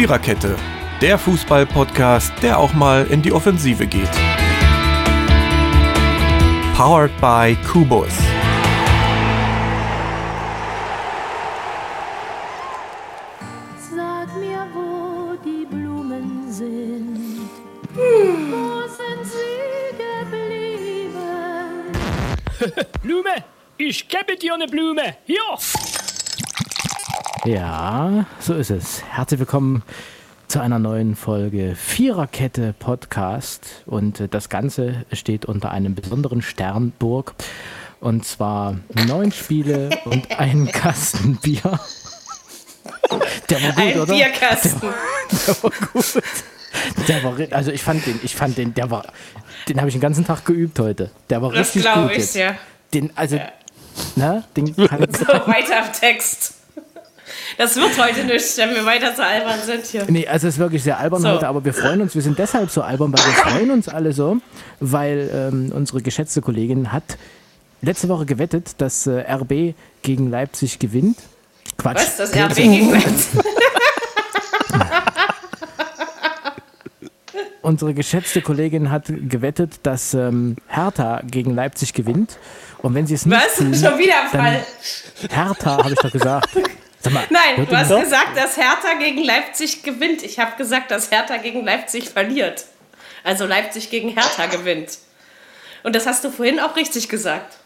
Viererkette, der Fußball-Podcast, der auch mal in die Offensive geht. Powered by Kubus. Sag mir, wo die Blumen sind. Wo sind sie geblieben? Blume! Ich gebe dir eine Blume! Hier! Ja, so ist es. Herzlich willkommen zu einer neuen Folge Viererkette Podcast. Und äh, das Ganze steht unter einem besonderen Sternburg. Und zwar neun Spiele und ein Kasten Bier. Der war gut, Ein oder? Bierkasten. Der war gut. Der war, also ich fand den, ich fand den, der war, den habe ich den ganzen Tag geübt heute. Der war Das richtig glaube gut ich, jetzt. ja. Den, also, ne, den kann, So, weiter im Text. Das wird heute nicht, wenn wir weiter zu albern sind hier. Nee, also es ist wirklich sehr albern So. heute, aber wir freuen uns. Wir sind deshalb so albern, weil wir freuen uns alle so, weil ähm, unsere geschätzte Kollegin hat letzte Woche gewettet, dass äh, RB gegen Leipzig gewinnt. Quatsch. Was? Das RB gegen Leipzig? Unsere geschätzte Kollegin hat gewettet, dass ähm, Hertha gegen Leipzig gewinnt. Und wenn sie es nicht Was? tun, Schon wieder Fall. Hertha, habe ich doch gesagt. Sag mal, Nein, du hast mich? gesagt, dass Hertha gegen Leipzig gewinnt. Ich habe gesagt, dass Hertha gegen Leipzig verliert. Also Leipzig gegen Hertha gewinnt. Und das hast du vorhin auch richtig gesagt.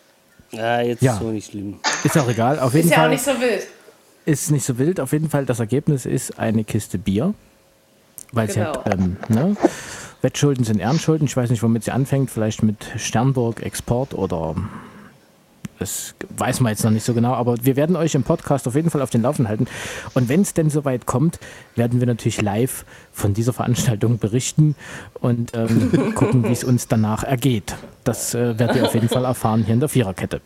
Ja, jetzt Ja. ist so nicht schlimm. Ist auch egal. Auf jeden Ist ja auch Fall nicht so wild. ist nicht so wild. Auf jeden Fall, das Ergebnis ist eine Kiste Bier. Weil sie Genau. hat, ähm, ne? Wettschulden sind Ehrenschulden. Ich weiß nicht, womit sie anfängt. Vielleicht mit Sternburg, Export oder. Das weiß man jetzt noch nicht so genau, aber wir werden euch im Podcast auf jeden Fall auf den Laufen halten. Und wenn es denn soweit kommt, werden wir natürlich live von dieser Veranstaltung berichten und ähm, gucken, wie es uns danach ergeht. Das äh, werdet ihr auf jeden Fall erfahren hier in der Viererkette.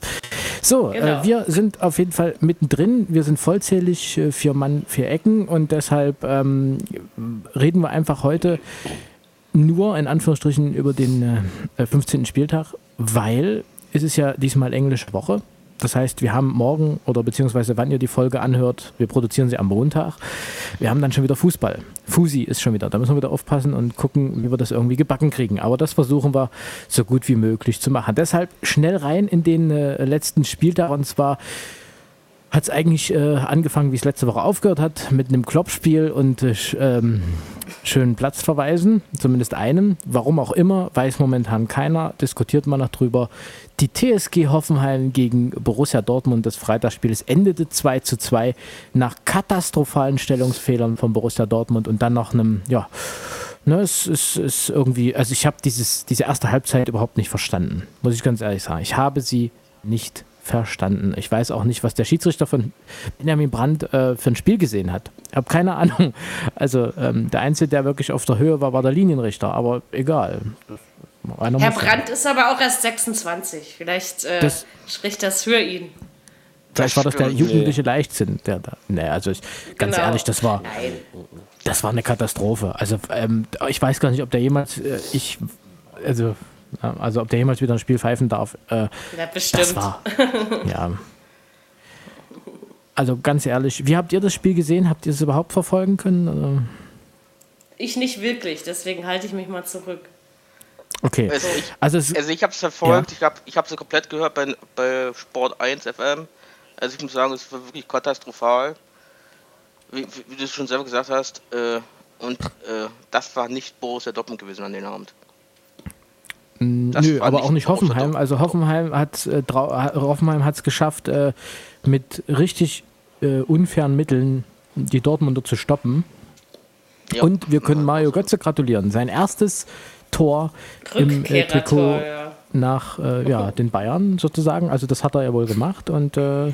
So, Genau. äh, wir sind auf jeden Fall mittendrin. Wir sind vollzählig, äh, vier Mann, vier Ecken und deshalb ähm, reden wir einfach heute nur in Anführungsstrichen über den äh, 15. Spieltag, weil es ist ja diesmal englische Woche. Das heißt, wir haben morgen oder beziehungsweise wann ihr die Folge anhört, wir produzieren sie am Montag. Wir haben dann schon wieder Fußball. Fusi ist schon wieder. Da müssen wir wieder aufpassen und gucken, wie wir das irgendwie gebacken kriegen. Aber das versuchen wir so gut wie möglich zu machen. Deshalb schnell rein in den äh, letzten Spieltag und zwar hat es eigentlich äh, angefangen, wie es letzte Woche aufgehört hat, mit einem Kloppspiel und äh, ähm, schönen Platzverweisen, zumindest einem. Warum auch immer, weiß momentan keiner, diskutiert man noch drüber. Die TSG Hoffenheim gegen Borussia Dortmund, das Freitagsspiel, es endete 2 zu 2 nach katastrophalen Stellungsfehlern von Borussia Dortmund und dann noch einem, ja, Ne, es ist, irgendwie, also ich habe diese erste Halbzeit überhaupt nicht verstanden, muss ich ganz ehrlich sagen. Ich habe sie nicht verstanden. Ich weiß auch nicht, was der Schiedsrichter von Benjamin Brandt äh, für ein Spiel gesehen hat. Ich habe keine Ahnung. Also ähm, der Einzige, der wirklich auf der Höhe war, war der Linienrichter, aber egal. Einer Herr Brandt ist aber auch erst 26. Vielleicht äh, Das- spricht das für ihn. Vielleicht war das der jugendliche Leichtsinn, der da. Nee, also ich, ganz Genau. ehrlich, das war, Nein. das war eine Katastrophe. Also ähm, ich weiß gar nicht, ob der jemals, äh, ich, also, also ob der jemals wieder ein Spiel pfeifen darf. Äh, Ja, bestimmt. Das war. Ja. Also ganz ehrlich, wie habt ihr das Spiel gesehen? Habt ihr es überhaupt verfolgen können? Oder? Ich nicht wirklich, deswegen halte ich mich mal zurück. Okay. Also ich, Also es, also ich habe es verfolgt, ich habe ich hab sie komplett gehört bei, bei Sport 1 FM. Also ich muss sagen, es war wirklich katastrophal. Wie, wie, du schon selber gesagt hast. Äh, und äh, das war nicht Borussia Dortmund gewesen an den Abend. Das nö, aber auch nicht Hoffenheim. Also Hoffenheim hat äh, Hoffenheim hat es geschafft, äh, mit richtig äh, unfairen Mitteln die Dortmunder zu stoppen. Ja. Und wir können Mario Götze gratulieren. Sein erstes Tor im äh, Trikot ja. nach äh, ja, den Bayern sozusagen. Also das hat er ja wohl gemacht. Und äh,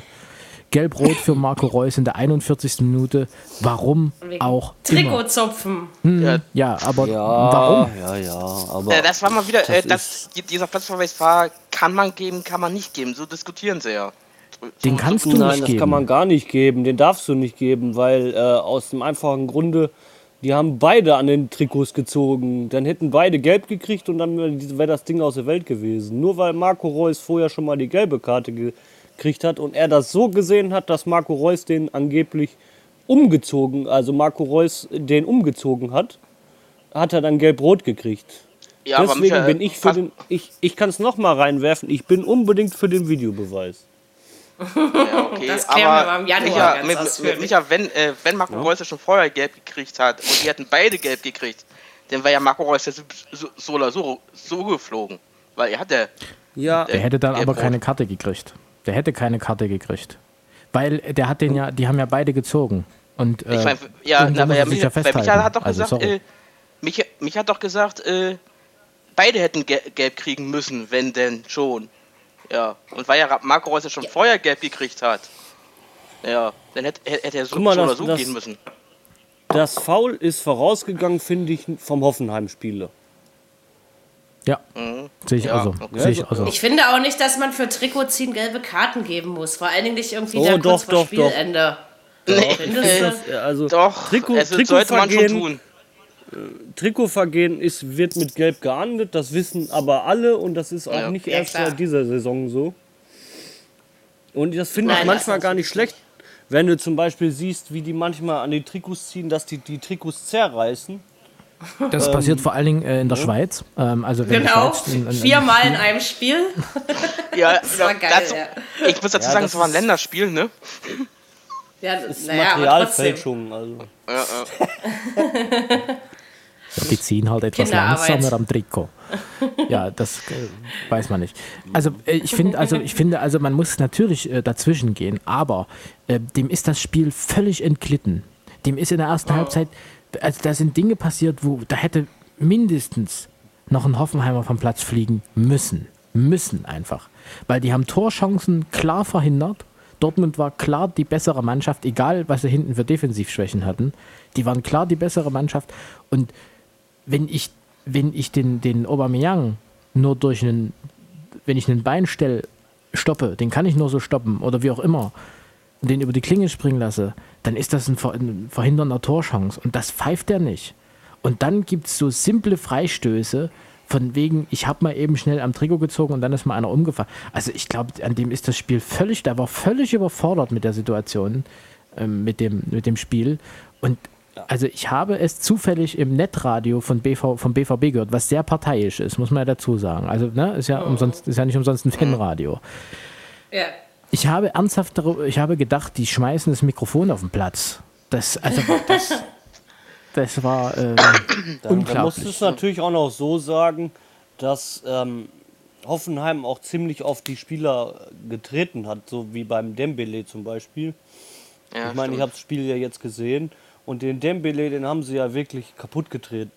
Gelb-Rot für Marco Reus in der 41. Minute. Warum Wegen auch. Trikotzopfen. Ja, Ja, aber Ja, warum? ja, ja. Aber äh, das war mal wieder, äh, das das, die- dieser Platzverweis war, kann man geben, kann man nicht geben. So diskutieren sie ja. Den So- kannst so- du Nein, nicht das geben. kann man gar nicht geben. Den darfst du nicht geben, weil äh, aus dem einfachen Grunde, die haben beide an den Trikots gezogen. Dann hätten beide gelb gekriegt und dann wäre wär das Ding aus der Welt gewesen. Nur weil Marco Reus vorher schon mal die gelbe Karte gekriegt hat und er das so gesehen hat, dass Marco Reus den angeblich umgezogen, also Marco Reus den umgezogen hat, hat er dann gelb-rot gekriegt. Ja, aber Deswegen Michael, bin ich für den, ich, ich kann es nochmal reinwerfen, ich bin unbedingt für den Videobeweis. Ja, okay, Das klären wir mal im Januar Micha, ganz mit, mit. Micha wenn, äh, wenn Marco Reus ja schon vorher gelb gekriegt hat und die hätten beide gelb gekriegt, dann wäre ja Marco Reus jetzt so, so oder so, so geflogen. Weil er hat ja. Ja, Der hätte dann aber Gelb-Rot. keine Karte gekriegt. Der hätte keine Karte gekriegt. Weil der hat den ja, die haben ja beide gezogen. Und, äh, Ich mein, ja, na, aber ja, Micha. Micha hat doch Also, gesagt, äh, Micha, Micha hat doch gesagt, äh, beide hätten ge gelb kriegen müssen, wenn denn schon. Ja. Und weil ja Marco Reus ja schon vorher gelb gekriegt hat. Ja, dann hätte, hätte er so, mal, das- so das- gehen müssen. das Foul ist vorausgegangen, finde ich, vom Hoffenheim-Spieler. ja, sehe ich Ja, also. okay. Sehe ich also. Ich finde auch nicht, dass man für Trikotziehen gelbe Karten geben muss. Vor allen Dingen nicht irgendwie Oh, da doch, kurz vor doch, doch. Spielende. Findest du? Das, also Doch, Trikot, also sollte man schon tun. Trikotvergehen ist, wird mit Gelb geahndet, das wissen aber alle und das ist auch Ja. nicht Ja, erst klar. seit dieser Saison so. Und das finde ich manchmal das gar nicht schlecht, wenn du zum Beispiel siehst, wie die manchmal an die Trikots ziehen, dass die die Trikots zerreißen. Das passiert vor allen Dingen äh, in der Schweiz. Ähm, also wenn Genau, viermal in einem Spiel. Ja, war ja, geil, dazu, ja. Ich muss dazu Ja, sagen, das es war ein Länderspiel, ne? Ja, Das ist naja. Materialfälschung. Also. Ja, ja. Die ziehen halt etwas langsamer am Trikot. Ja, das äh, weiß man nicht. Also äh, ich finde, also ich finde, also man muss natürlich äh, dazwischen gehen, aber äh, dem ist das Spiel völlig entglitten. Dem ist in der ersten Halbzeit, also da sind Dinge passiert, wo da hätte mindestens noch ein Hoffenheimer vom Platz fliegen müssen. Müssen einfach. Weil die haben Torchancen klar verhindert. Dortmund war klar die bessere Mannschaft, egal was sie hinten für Defensivschwächen hatten. Die waren klar die bessere Mannschaft. Und wenn ich, wenn ich den, den Aubameyang nur durch einen, wenn ich einen Beinstell stoppe, den kann ich nur so stoppen oder wie auch immer, und den über die Klinge springen lasse, dann ist das ein, Ver ein verhindernder Torchance. Und das pfeift er nicht. Und dann gibt es so simple Freistöße, von wegen, ich habe mal eben schnell am Trikot gezogen und dann ist mal einer umgefallen. Also ich glaube, an dem ist das Spiel völlig, der war völlig überfordert mit der Situation, ähm, mit, dem, mit dem Spiel. Und also ich habe es zufällig im Netradio von BV, vom BVB gehört, was sehr parteiisch ist, muss man ja dazu sagen. Also ne, ist ja umsonst, ist ja nicht umsonst ein Fanradio. Ja. Ich habe ernsthaft darüber, ich habe gedacht, die schmeißen das Mikrofon auf den Platz. Das, also das, das war äh, Da musst du unglaublich. es natürlich auch noch so sagen, dass ähm, Hoffenheim auch ziemlich auf die Spieler getreten hat, so wie beim Dembele zum Beispiel. ja ich meine, ich habe das Spiel ja jetzt gesehen und den Dembele, den haben sie ja wirklich kaputt getreten.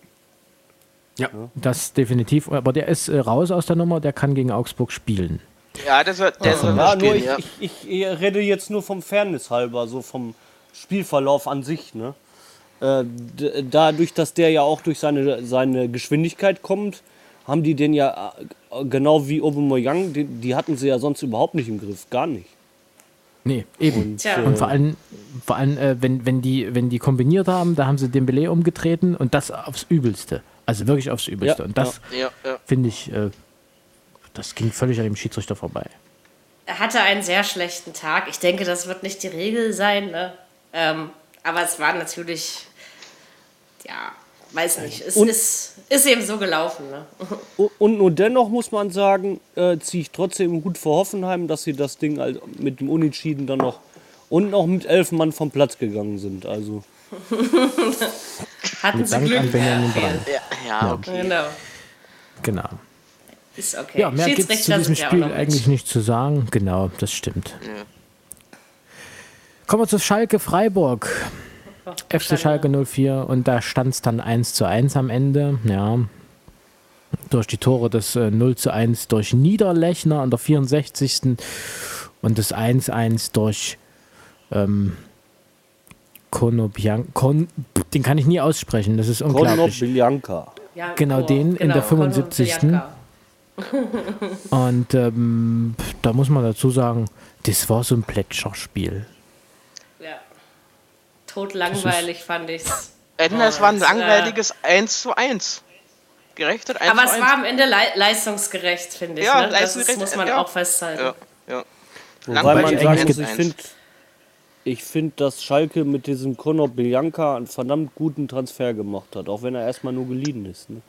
Das definitiv. Aber der ist äh, raus aus der Nummer, der kann gegen Augsburg spielen. ja, das wird, der soll Ja, spielen, nur ich, ja. ich, ich, ich rede jetzt nur vom Fairness halber, so vom Spielverlauf an sich. Ne? Äh, dadurch, dass der ja auch durch seine, seine Geschwindigkeit kommt, haben die den ja äh, genau wie Aubameyang, die, die hatten sie ja sonst überhaupt nicht im Griff, gar nicht. Nee, eben. Tja. Und vor allem, vor allem äh, wenn, wenn, die, wenn die kombiniert haben, da haben sie den Belay umgetreten und das aufs Übelste. Also wirklich aufs Übelste. Ja, und das Ja, ja. finde ich, äh, das ging völlig an dem Schiedsrichter vorbei. Er hatte einen sehr schlechten Tag. Ich denke, das wird nicht die Regel sein. Ne? Ähm, aber es war natürlich, ja, weiß nicht. Es Und- ist, ist eben so gelaufen. Ne? Und nur dennoch muss man sagen, äh, ziehe ich trotzdem gut vor Hoffenheim, dass sie das Ding halt mit dem Unentschieden dann noch und noch mit elf Mann vom Platz gegangen sind. Also Hatten sie Dank Glück. an Benjamin. Ja, ja, okay. Genau. Genau. Ist okay. Ja, mehr gibt es zu diesem ja Spiel eigentlich nicht zu sagen. Genau, das stimmt. Kommen wir zu Schalke Freiburg. FC Schalke 04 und da stand es dann 1 zu 1 am Ende. Ja. Durch die Tore des äh, 0 zu 1 durch Niederlechner an der 64. und das 1-1 durch ähm, Konobian Kon den kann ich nie aussprechen, das ist unglaublich. Bianca. Ja, Genau, den in der Konrad 75.. Bianca. Und ähm, da muss man dazu sagen, das war so ein Plätscherspiel. Tot langweilig fand ich's. Ende, es war ein äh, langweiliges 1 zu 1. Gerechnet 1 Aber zu es 1. war am Ende lei leistungsgerecht, finde ich. Ja, ne? Das ist, leistungsgerecht, muss man ja. auch festhalten. ja, ja. Wobei man sagen muss, ich finde, Ich finde, dass Schalke mit diesem Conor Bianca einen verdammt guten Transfer gemacht hat, auch wenn er erstmal nur geliehen ist. Ne?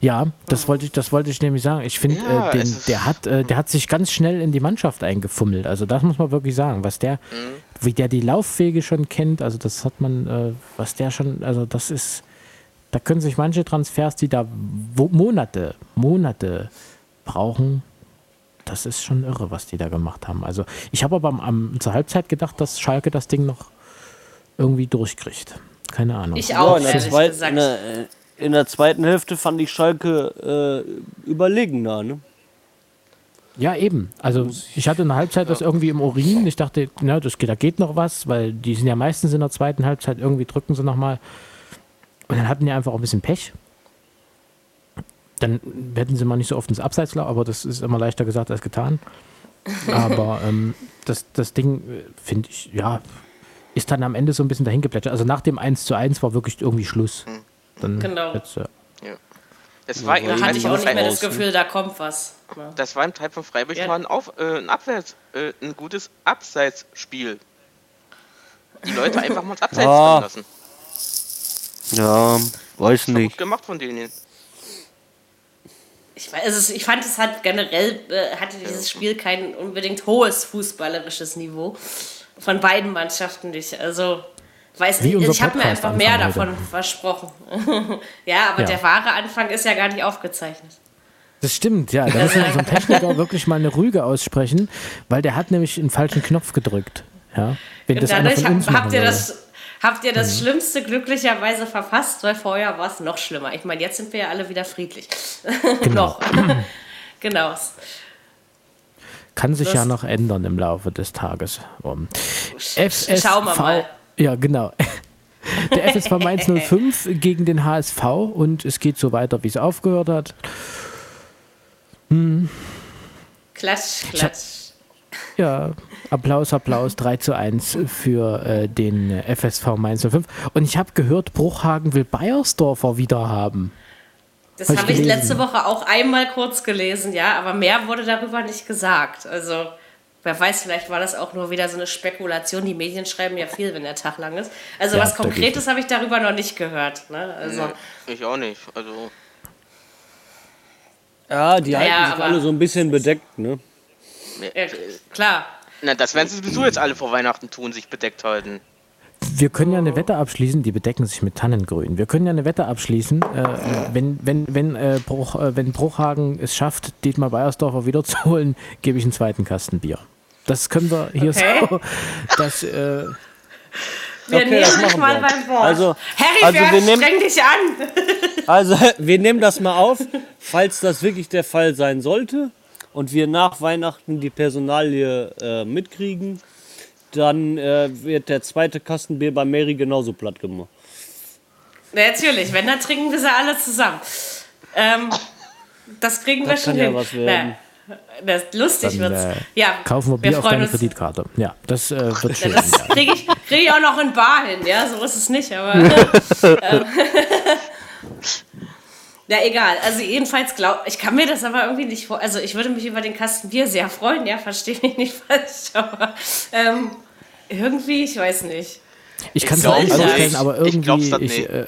Ja, das wollte ich, das wollte ich nämlich sagen. Ich finde, Ja, äh, der hat, äh, der hat sich ganz schnell in die Mannschaft eingefummelt. Also das muss man wirklich sagen, was der, wie der die Laufwege schon kennt. Also das hat man, äh, was der schon, also das ist, da können sich manche Transfers, die da wo, Monate, Monate brauchen. Das ist schon irre, was die da gemacht haben. Also ich habe aber am, am, zur Halbzeit gedacht, dass Schalke das Ding noch irgendwie durchkriegt. Keine Ahnung. Ich auch, in, der ehrlich zweiten, gesagt. in, der, äh, in der zweiten Hälfte fand ich Schalke äh, überlegener. Ne? Ja, eben. Also ich hatte in der Halbzeit das irgendwie im Urin. Ich dachte, na, das geht, da geht noch was, weil die sind ja meistens in der zweiten Halbzeit irgendwie drücken sie nochmal. Und dann hatten die einfach auch ein bisschen Pech. Dann hätten sie mal nicht so oft ins Abseits laufen, aber das ist immer leichter gesagt als getan. Aber ähm, das, das Ding, äh, finde ich, ja, ist dann am Ende so ein bisschen dahin geplätschert. Also nach dem 1 zu 1 war wirklich irgendwie Schluss. Dann Genau. Jetzt, äh, Das war, Ja, Da hatte ich auch nicht mehr das Gefühl, da kommt was. Ja. das war im Teil von Freiburg Ja. mal ein, Auf, äh, ein Abwärts, äh, ein gutes Abseitsspiel. Die Leute einfach mal ins Abseits drin lassen. Ja, weiß War gut gemacht von denen. Ich, weiß, es ist, ich fand, es hat generell äh, hatte dieses Spiel kein unbedingt hohes fußballerisches Niveau von beiden Mannschaften nicht. Also weiß Wie nicht, ich habe mir einfach mehr davon versprochen. ja, aber Ja. der wahre Anfang ist ja gar nicht aufgezeichnet. Das stimmt, ja. Da muss man so ein Techniker wirklich mal eine Rüge aussprechen, weil der hat nämlich einen falschen Knopf gedrückt. Ja. Wenn Und dadurch hab, habt ihr das habt ihr das Schlimmste glücklicherweise verfasst, weil vorher war es noch schlimmer. Ich meine, jetzt sind wir ja alle wieder friedlich. Genau. noch. genau. Kann sich Das- ja noch ändern im Laufe des Tages. Um. FSV, Schauen wir mal. Ja, genau. Der FSV Mainz 05 gegen den HSV und es geht so weiter, wie es aufgehört hat. Klatsch, hab- klatsch. Ja, Applaus, Applaus, 3 zu 1 für äh, den FSV Mainz 05. Und ich habe gehört, Bruchhagen will Bayersdorfer wieder haben. Das Hab ich habe ich gelesen. letzte Woche auch einmal kurz gelesen, ja, aber mehr wurde darüber nicht gesagt. Also, wer weiß, vielleicht war das auch nur wieder so eine Spekulation. Die Medien schreiben ja viel, wenn der Tag lang ist. Also, Ja, was Konkretes habe ich darüber noch nicht gehört. Ne? Also, Ich auch nicht. Also, Ja, die Naja, halten sich aber- alle so ein bisschen bedeckt. Ne? ja, klar. na, das werden sie sowieso jetzt alle vor Weihnachten tun, sich bedeckt halten. Wir können ja eine Wette abschließen, die bedecken sich mit Tannengrün. Wir können ja eine Wette abschließen, äh, äh, wenn, wenn, wenn, äh, Bruch, äh, wenn Bruchhagen es schafft, Dietmar Beiersdorfer wiederzuholen, gebe ich einen zweiten Kasten Bier. Das können wir hier Okay. so. Das, äh, Wir Okay, das nehmen dich machen mal wir. beim Wort. Also- Harry, also wir nehmen- streng dich an. Also, wir nehmen das mal auf, falls das wirklich der Fall sein sollte und wir nach Weihnachten die Personalie äh, mitkriegen, dann äh, wird der zweite Kasten Bier bei Mary genauso platt gemacht. Natürlich, wenn, dann trinken wir sie alle zusammen. Ähm, das kriegen wir Das schon kann ja Na, das, lustig dann wird's. äh, ja, kaufen wir Bier auf deine uns. Kreditkarte. Ja, das äh, wird schön. Das ja. kriege ich, krieg ich auch noch in Bar hin, ja, so ist es nicht, aber. ähm, ja, egal. Also, jedenfalls glaube ich, kann mir das aber irgendwie nicht vor. Also, ich würde mich über den Kasten Bier sehr freuen, ja, verstehe mich nicht falsch, aber ähm, irgendwie, ich weiß nicht. Ich kann es mir auch nicht vorstellen, aber Ich irgendwie. Ich, nicht. äh,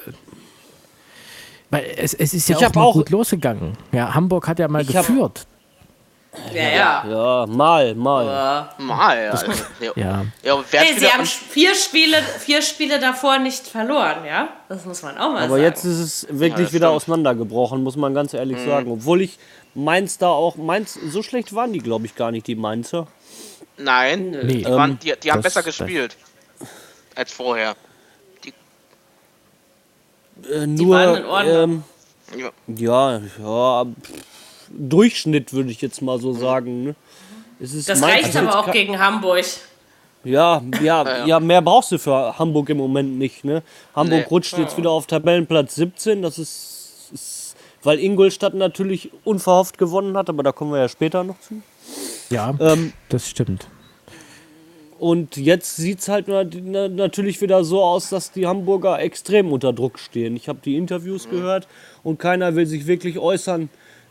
weil es, es ist ja Ich auch mal auch- gut losgegangen. Ja, Hamburg hat ja mal Ich hab- geführt. Ja, ja. Ja, mal, mal. Mal. Also, ja. Ja. ja, aber Hey, sie haben vier Spiele, vier Spiele davor nicht verloren, ja? Das muss man auch mal Aber sagen. jetzt ist es wirklich das wieder stimmt. auseinandergebrochen, muss man ganz ehrlich sagen. Obwohl ich Mainz da auch, Mainz, so schlecht waren die, glaube ich, gar nicht, die Mainzer. Nein, Nee. die, waren, Ähm, die, die haben besser das- gespielt als vorher. Äh, nur, waren in Ordnung. ähm, Ja. ja, ja, pff, Durchschnitt würde ich jetzt mal so sagen. Ne? Es ist das reicht aber auch gegen Hamburg. Ja, ja, ja, mehr brauchst du für Hamburg im Moment nicht. Ne? Hamburg Nee. rutscht jetzt wieder auf Tabellenplatz 17. Das ist, ist, weil Ingolstadt natürlich unverhofft gewonnen hat, aber da kommen wir ja später noch zu. Ja, Ähm, das stimmt. Und jetzt sieht es halt na- na- natürlich wieder so aus, dass die Hamburger extrem unter Druck stehen. Ich habe die Interviews gehört und keiner will sich wirklich äußern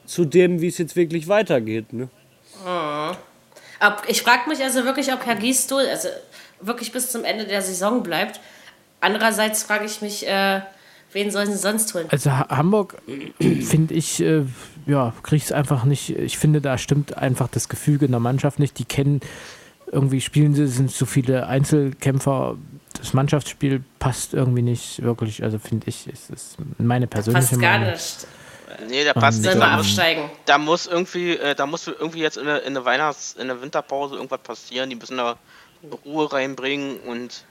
zu dem, wie es jetzt wirklich weitergeht. Ne? Ob, ich frage mich also wirklich, ob Herr Gisdol, also wirklich bis zum Ende der Saison bleibt. Andererseits frage ich mich, äh, wen sollen sie sonst holen? Also Ha- Hamburg finde ich, äh, ja, kriege es einfach nicht. Ich finde, da stimmt einfach das Gefüge in der Mannschaft nicht. Die kennen, irgendwie spielen sie, sind so viele Einzelkämpfer. Das Mannschaftsspiel passt irgendwie nicht wirklich. Also finde ich, ist es meine persönliche Fast gar Meinung. nicht. Nee, der passt Sollen nicht. wir Da muss, absteigen? da muss irgendwie, äh, da muss irgendwie jetzt in der, in der Weihnachts-, in der Winterpause irgendwas passieren. Die müssen da Ruhe reinbringen und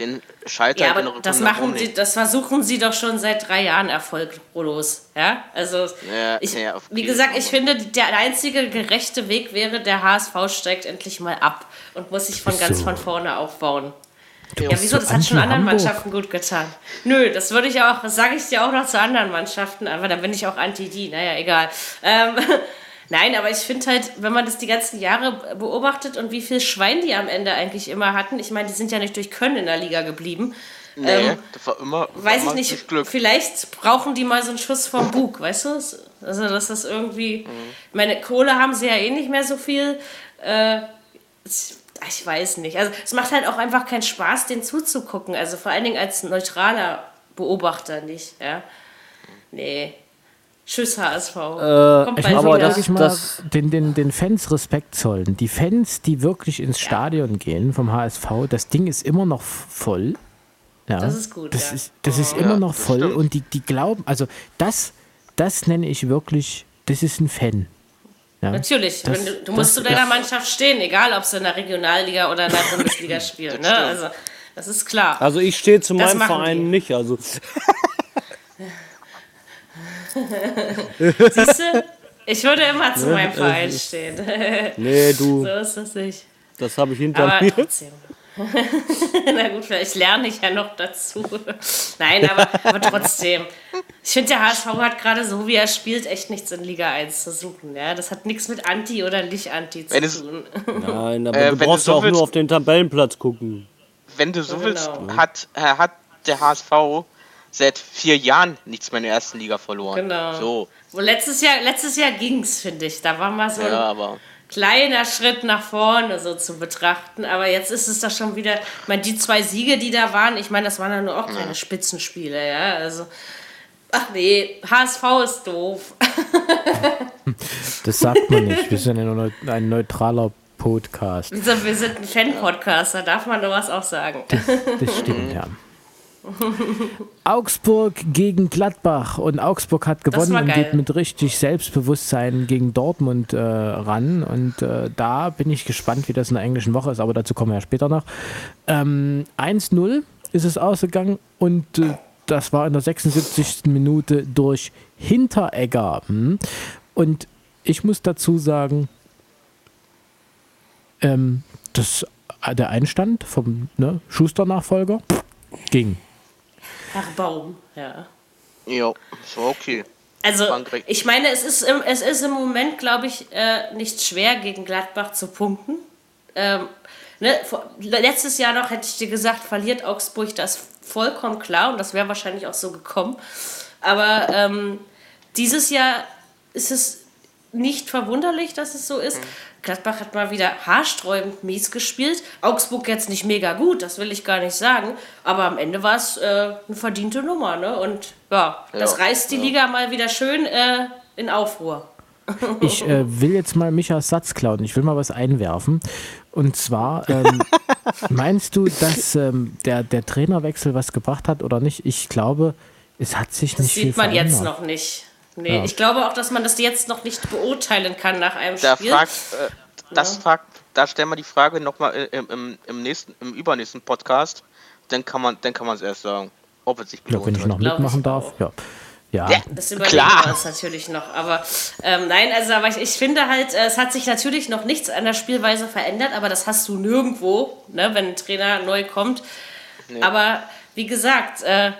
den Schalter Ja, in der aber das machen nicht. das versuchen sie doch schon seit drei Jahren erfolglos. Ja, also Ja, ich, ja, wie gesagt, ich finde, der einzige gerechte Weg wäre, der HSV steigt endlich mal ab und muss sich von ganz so. von vorne aufbauen. Ja, bist wieso? so Das hat schon anderen anti-Hamburg. Mannschaften gut getan. Nö, das würde ich auch, das sage ich dir auch noch zu anderen Mannschaften, aber dann bin ich auch anti die. Naja, egal. Ähm, nein, aber ich finde halt, wenn man das die ganzen Jahre beobachtet und wie viel Schwein die am Ende eigentlich immer hatten, ich meine, die sind ja nicht durch Können in der Liga geblieben. Nee, ähm, das war immer, Weiß ich nicht, Glück. vielleicht brauchen die mal so einen Schuss vom Bug, weißt du? Also, dass das irgendwie. Meine Kohle haben sie ja eh nicht mehr so viel. Äh, ich, ich weiß nicht. Also, es macht halt auch einfach keinen Spaß, den zuzugucken. Also, vor allen Dingen als neutraler Beobachter nicht, ja. Nee. Tschüss, HSV. Kommt Ich aber aber wieder. das- wirklich mal das- den, den, den Fans Respekt zollen. Die Fans, die wirklich ins Stadion gehen vom HSV, das Ding ist immer noch voll. Ja, Das ist gut, Das ja. ist, das ist immer Ja, noch voll stimmt. und die, die glauben, also das, das nenne ich wirklich, das ist ein Fan. Ja. Natürlich, Das- du, du musst zu das- deiner Mannschaft stehen, egal ob sie in der Regionalliga oder in der Bundesliga spielen. Ne? Also, das ist klar. Also ich stehe zu Das meinem Verein die. nicht. Also Siehst du? Ich würde immer zu meinem Verein stehen. nee, du, so ist das nicht. das habe ich hinter Aber mir. trotzdem. Na gut, vielleicht lerne ich ja noch dazu. Nein, aber, aber trotzdem. Ich finde, der HSV hat gerade so, wie er spielt, echt nichts in Liga 1 zu suchen. Ja? Das hat nichts mit Anti oder nicht-Anti zu tun. Nein, aber Äh, du wenn du brauchst so auch willst- nur auf den Tabellenplatz gucken. Wenn du so Ja, willst, genau. hat, äh, hat der HSV seit vier Jahren nichts mehr in der ersten Liga verloren. Genau. So, Wo letztes Jahr, letztes Jahr ging es, finde ich. Da war mal so ja, aber kleiner Schritt nach vorne so zu betrachten. Aber jetzt ist es doch schon wieder, ich meine, die zwei Siege, die da waren, ich meine, das waren ja nur auch keine Spitzenspiele, ja. Also, ach nee, HSV ist doof. Das sagt man nicht. Wir sind ja nur ein neutraler Podcast. Wieso, wir sind ein Fan-Podcast, da darf man doch was auch sagen. Das stimmt, ja. Augsburg gegen Gladbach und Augsburg hat gewonnen und geht mit richtig Selbstbewusstsein gegen Dortmund äh, ran und äh, da bin ich gespannt, wie das in der englischen Woche ist, aber dazu kommen wir ja später noch. Ähm, 1-0 ist es ausgegangen und äh, das war in der 76. Minute durch Hinteregger. Hm? Und ich muss dazu sagen, ähm, das, der Einstand vom ne, Schuster-Nachfolger ging. Herr Baum, ja. ja, ist okay. Also, ich meine, es ist im, es ist im Moment, glaube ich, äh, nicht schwer, gegen Gladbach zu punkten. Ähm, ne, vor, letztes Jahr noch hätte ich dir gesagt, verliert Augsburg das vollkommen klar und das wäre wahrscheinlich auch so gekommen. Aber ähm, dieses Jahr ist es nicht verwunderlich, dass es so ist. Gladbach hat mal wieder haarsträubend mies gespielt. Augsburg jetzt nicht mega gut, das will ich gar nicht sagen. Aber am Ende war es äh, eine verdiente Nummer. Ne? Und ja, das Ja, reißt die Liga mal wieder schön äh, in Aufruhr. Ich äh, will jetzt mal Michas Satz klauen. Ich will mal was einwerfen. Und zwar, ähm, meinst du, dass ähm, der, der Trainerwechsel was gebracht hat oder nicht? Ich glaube, es hat sich Das nicht viel sieht man verändert. jetzt noch nicht. Nee, Ja. ich glaube auch, dass man das jetzt noch nicht beurteilen kann nach einem Da Spiel. fragt, äh, das fragt, da stellen wir die Frage nochmal im, im, im nächsten, im übernächsten Podcast. Dann kann man, dann kann man es erst sagen, ob es sich Ja, wenn ich noch mitmachen ich darf. auch. Ja. Ja. Ja. Das überlegen Klar. wir uns natürlich noch. Aber ähm, nein, also aber ich, ich finde halt, äh, es hat sich natürlich noch nichts an der Spielweise verändert, aber das hast du nirgendwo, ne, wenn ein Trainer neu kommt. Aber wie gesagt, äh,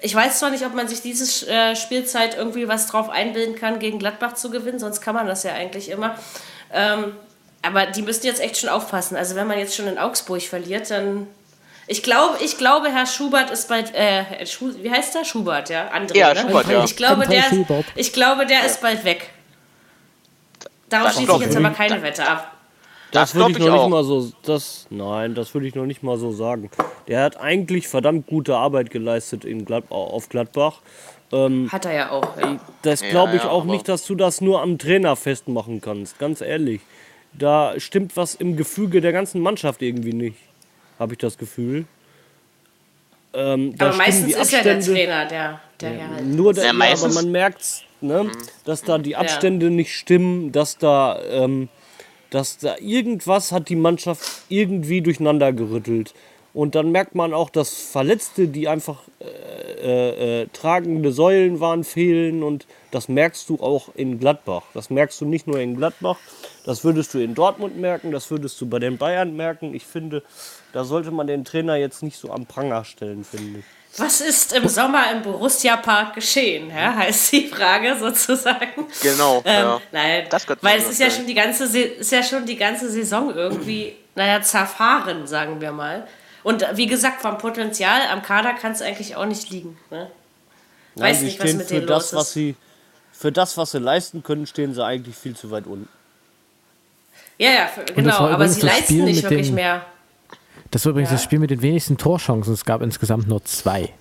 ich weiß zwar nicht, ob man sich diese äh, Spielzeit irgendwie was drauf einbilden kann, gegen Gladbach zu gewinnen, sonst kann man das ja eigentlich immer. Ähm, aber die müssen jetzt echt schon aufpassen. Also wenn man jetzt schon in Augsburg verliert, dann. Ich glaube, ich glaube, Herr Schubert ist bald. Äh, Schu wie heißt der? Schubert, ja? André, Ja, ne? Schubert, ja. Ich glaube, der, ich glaube, der ist bald weg. Darauf schließe ich jetzt aber keine Wette ab. Das, Das würde ich glaub ich noch nicht auch. mal so. Das, nein, das würde ich noch nicht mal so sagen. Der hat eigentlich verdammt gute Arbeit geleistet in Glad auf Gladbach. Hat er ja auch, ja. Das Ja, glaube ich ja, auch aber- nicht, dass du das nur am Trainer festmachen kannst. Ganz ehrlich. Da stimmt was im Gefüge der ganzen Mannschaft irgendwie nicht. Habe ich das Gefühl. Ähm, da Aber meistens ist ja der Trainer, der, der ja halt. Nur der, Ja, ja, aber man merkt, ne, dass da die Abstände nicht stimmen, dass da, ähm, dass da irgendwas hat die Mannschaft irgendwie durcheinander gerüttelt. Und dann merkt man auch, dass Verletzte, die einfach äh, äh, äh, tragende Säulen waren, fehlen. Und das merkst du auch in Gladbach. Das merkst du nicht nur in Gladbach, das würdest du in Dortmund merken, das würdest du bei den Bayern merken. Ich finde, da sollte man den Trainer jetzt nicht so am Pranger stellen, finde ich. Was ist im Sommer im Borussia Park geschehen? Ja, heißt die Frage sozusagen. Genau, Ähm, ja. Nein, Das weil es ist ja schon die ganze ist ja schon die ganze Saison irgendwie, naja, zerfahren, sagen wir mal. Und wie gesagt, vom Potenzial am Kader kann es eigentlich auch nicht liegen. Ne? Nein, Weiß nicht, was mit für denen das, los was ist. sie für das, was sie leisten können, stehen sie eigentlich viel zu weit unten. Ja, ja, für, genau, aber sie leisten Spiel nicht wirklich den- mehr. Das war übrigens Ja. das Spiel mit den wenigsten Torchancen. Es gab insgesamt nur zwei.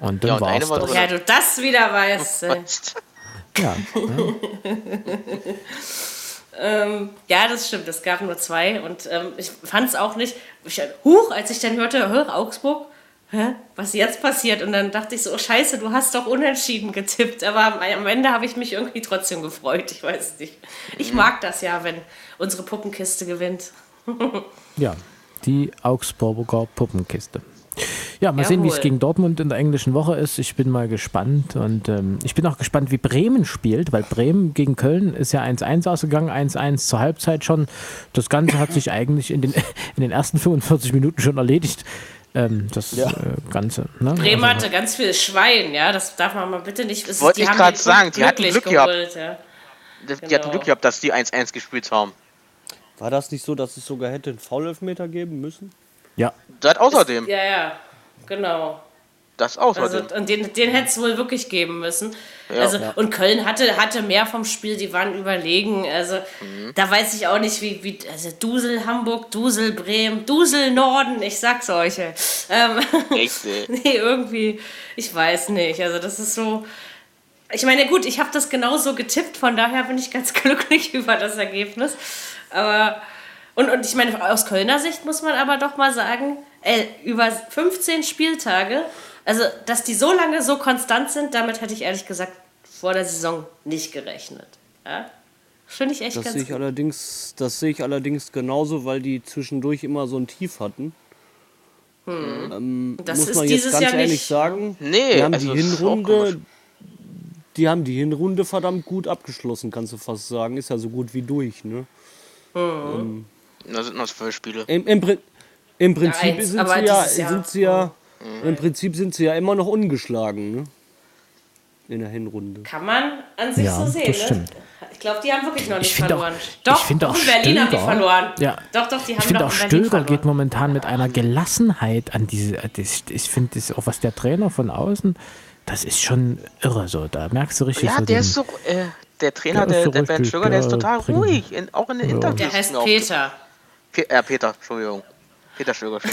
Und dann Ja, war es das. Ja, du das wieder weißt. äh. Ja, Ähm, ja, das stimmt. Es gab nur zwei und ähm, ich fand es auch nicht. Ich, huch, als ich dann hörte, hör, Augsburg, hä, was jetzt passiert? Und dann dachte ich so, oh Scheiße, du hast doch unentschieden getippt. Aber am, am Ende habe ich mich irgendwie trotzdem gefreut. Ich weiß nicht. Ich mag das ja, wenn unsere Puppenkiste gewinnt. ja, die Augsburger Puppenkiste. Ja, mal sehen, wie es Jawohl. gegen Dortmund in der englischen Woche ist. Ich bin mal gespannt. Und ähm, ich bin auch gespannt, wie Bremen spielt, weil Bremen gegen Köln ist ja 1-1 ausgegangen, 1-1 zur Halbzeit schon. Das Ganze hat sich eigentlich in den, in den ersten 45 Minuten schon erledigt. Ähm, das äh, Ganze. Ne? Bremen Also, hatte ganz viel Schwein, ja, das darf man mal bitte nicht wissen. Wollte ich den sagen, die hatten Glück gehabt. ja. Die, die Genau. hatten Glück gehabt, dass die 1-1 gespielt haben. War das nicht so, dass es sogar hätte einen Foulelfmeter geben müssen? ja, Das außerdem. Ja, ja, genau. Das außerdem. Also, und den, den hätte es wohl wirklich geben müssen. Ja. also, Und Köln hatte, hatte mehr vom Spiel, die waren überlegen. Also Mhm. da weiß ich auch nicht, wie, wie also Dusel Hamburg, Dusel Bremen, Dusel Norden, ich sag's euch. ey. Ähm, Richtig. nee, irgendwie, ich weiß nicht. Also das ist so. Ich meine, gut, ich habe das genauso getippt, von daher bin ich ganz glücklich über das Ergebnis. Aber, und, und ich meine, aus Kölner Sicht muss man aber doch mal sagen, ey, über 15 Spieltage, also dass die so lange so konstant sind, damit hätte ich ehrlich gesagt vor der Saison nicht gerechnet. Ja? Finde ich echt Das ganz sehe ich gut. allerdings, das sehe ich allerdings genauso, weil die zwischendurch immer so ein Tief hatten. Ähm, Das muss ist man jetzt dieses ganz Jahr ehrlich nicht. sagen. Nee, die haben also die. Hinrunde, die haben die Hinrunde verdammt gut abgeschlossen, kannst du fast sagen. Ist ja so gut wie durch, ne? Da sind noch zwölf Spiele. Im, im, im Prinzip eins, sind sie ja, sind sie ja, im Prinzip sind sie ja immer noch ungeschlagen, ne? In der Hinrunde. Kann man an sich Ja, so sehen. das Ne? stimmt. Ich glaube, die haben wirklich noch nicht Ich auch- verloren. ich doch, finde auch in Berlin haben die verloren. Ja. Doch, doch, die haben Ich finde doch auch Stöger verloren. geht momentan mit einer Gelassenheit an diese. Das, ich finde das auch was der Trainer von außen, das ist schon irre so. Da merkst du richtig Ja, so der den, ist so, äh, der Trainer, Der ist der, der Ben richtig, Sugar, der ist total ruhig, in, auch in den Interviews. Der heißt. Peter. Pe äh, Peter, Entschuldigung. Peter Sugar.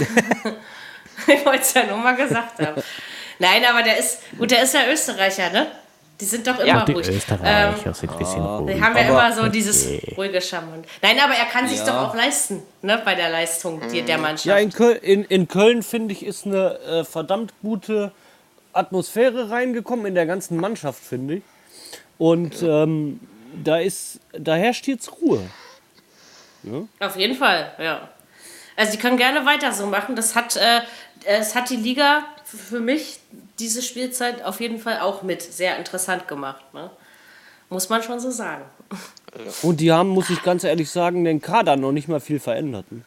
Ich wollte es ja nur mal gesagt haben. Nein, aber der ist, gut, der ist ja Österreicher, ne? Die sind doch immer die ruhig. Ähm, Österreicher sind ein bisschen ruhig. die haben ja Aber- immer so dieses ruhige Charmant. Nein, aber er kann sich doch auch leisten, ne? Bei der Leistung die, der Mannschaft. Ja, in Köln, in, in Köln finde ich, ist eine äh, verdammt gute Atmosphäre reingekommen in der ganzen Mannschaft, finde ich. Und ähm, da ist, da herrscht jetzt Ruhe. Auf jeden Fall, ja. Also die können gerne weiter so machen. Das hat, äh, es hat die Liga für mich diese Spielzeit auf jeden Fall auch mit sehr interessant gemacht. Ne? Muss man schon so sagen. Und die haben, muss ich ganz ehrlich sagen, den Kader noch nicht mal viel verändert. ne?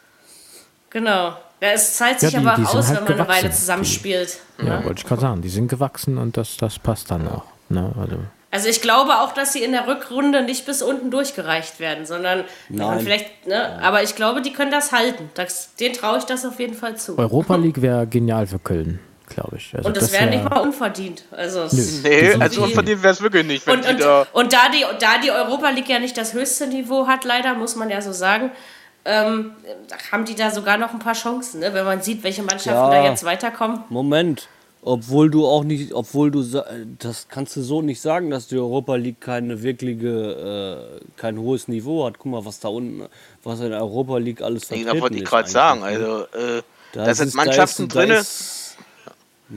Genau. Ja, es zahlt Ja, sich die- aber die aus, halt wenn man eine Weile zusammenspielt. Ja, Ne? wollte ich gerade sagen. Die sind gewachsen und das, das passt dann auch. Ne? Also, Also ich glaube auch, dass sie in der Rückrunde nicht bis unten durchgereicht werden, sondern Nein. vielleicht, ne, aber ich glaube, die können das halten. Das, denen traue ich das auf jeden Fall zu. Europa League wäre genial für Köln, glaube ich. Also Und das, wäre wär- nicht mal unverdient. Also es- Nee, so also unverdient wäre es wirklich nicht, wenn Und, die und, da. und da, die, da die Europa League ja nicht das höchste Niveau hat, leider, muss man ja so sagen, ähm, haben die da sogar noch ein paar Chancen, ne? wenn man sieht, welche Mannschaften Ja. da jetzt weiterkommen. Moment. Obwohl du auch nicht, obwohl du, das kannst du so nicht sagen, dass die Europa League keine wirkliche, äh, kein hohes Niveau hat. Guck mal, was da unten, was in der Europa League alles vertreten Das wollte ich ist gerade sagen. Also, äh, Da da sind ist- Mannschaften da ist, drin. Da ist,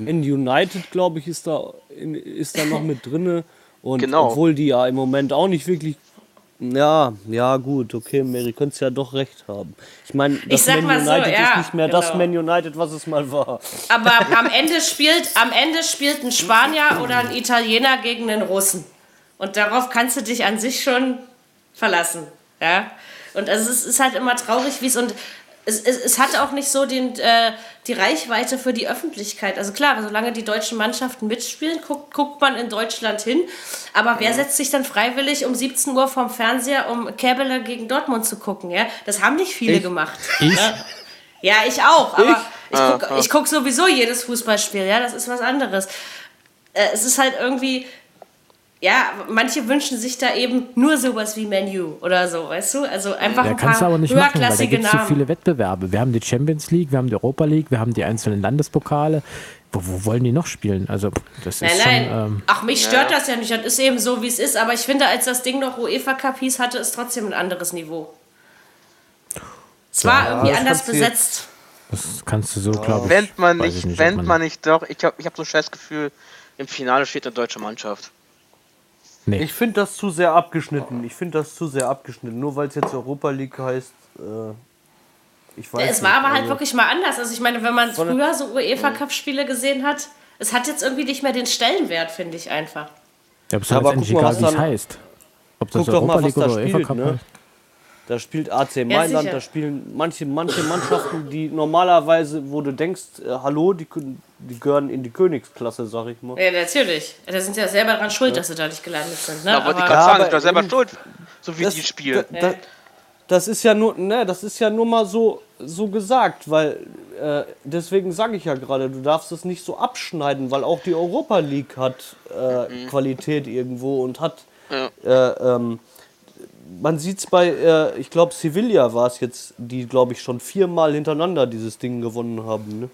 in United, glaube ich, ist da, in, ist da noch mit drinne. Und Genau. obwohl die ja im Moment auch nicht wirklich. Ja, ja, gut, okay, Mary, könntest ja doch recht haben. Ich meine, das Man mal so, United ja, ist nicht mehr das genau. Man United, was es mal war. Aber am Ende spielt, am Ende spielt ein Spanier oder ein Italiener gegen einen Russen. Und darauf kannst du dich an sich schon verlassen. Ja? Und also es ist halt immer traurig, wie es und es, es, es hat auch nicht so den, äh, die Reichweite für die Öffentlichkeit. Also klar, solange die deutschen Mannschaften mitspielen, guckt, guckt man in Deutschland hin. Aber wer setzt sich dann freiwillig um 17 Uhr vorm Fernseher, um Käbeler gegen Dortmund zu gucken? Ja? Das haben nicht viele gemacht. Ich? Ja, ich auch, aber ich, Ah, gucke ich guck sowieso jedes Fußballspiel, ja, das ist was anderes. Äh, es ist halt irgendwie, ja, manche wünschen sich da eben nur sowas wie Menu oder so, weißt du? Also einfach Ja, ein kannst du paar aber nicht machen, weil da gibt es so viele Wettbewerbe. Wir haben die Champions League, wir haben die Europa League, wir haben die einzelnen Landespokale. Wo, wo wollen die noch spielen? Also, das Nein, ist nein. schon. Ähm, Ach, mich stört das ja nicht. Das ist eben so, wie es ist. Aber ich finde, als das Ding noch UEFA Cup hieß, hatte es trotzdem ein anderes Niveau. Es war irgendwie anders besetzt. das kannst du so, glaube ich. Wenn man nicht, ich ob wenn man nicht doch, ich habe ich hab so ein scheiß Gefühl, im Finale steht eine deutsche Mannschaft. Nee. Ich finde das zu sehr abgeschnitten. Ich finde das zu sehr abgeschnitten. Nur weil es jetzt Europa League heißt. Äh, ich weiß Es war nicht, aber halt also- wirklich mal anders. Also ich meine, wenn man früher so UEFA Cup Spiele gesehen hat, es hat jetzt irgendwie nicht mehr den Stellenwert, finde ich einfach. Ja, aber Ja, doch aber guck mal, egal, was wie es dann- heißt. Ob das Guck doch Europa mal, was League da oder UEFA spielt, ne? heißt. Da spielt AC Mailand, sicher. da spielen manche, manche Mannschaften, die normalerweise, wo du denkst, äh, hallo, die, kö- die gehören in die Königsklasse, sag ich mal. Ja, natürlich. Da sind sie ja selber dran schuld, dass sie da nicht gelandet sind. Ne? Da wollte ich aber, gerade sagen, doch selber schuld, so wie Das- die spielen. Da, da, das ist ja nur, ne, das ist ja nur mal so, so gesagt, weil äh, deswegen sage ich ja gerade, du darfst es nicht so abschneiden, weil auch die Europa League hat äh, Qualität irgendwo und hat, Ja. äh, ähm, man sieht es bei, äh, ich glaube Sevilla war es jetzt, die glaube ich schon viermal hintereinander dieses Ding gewonnen haben. Ne?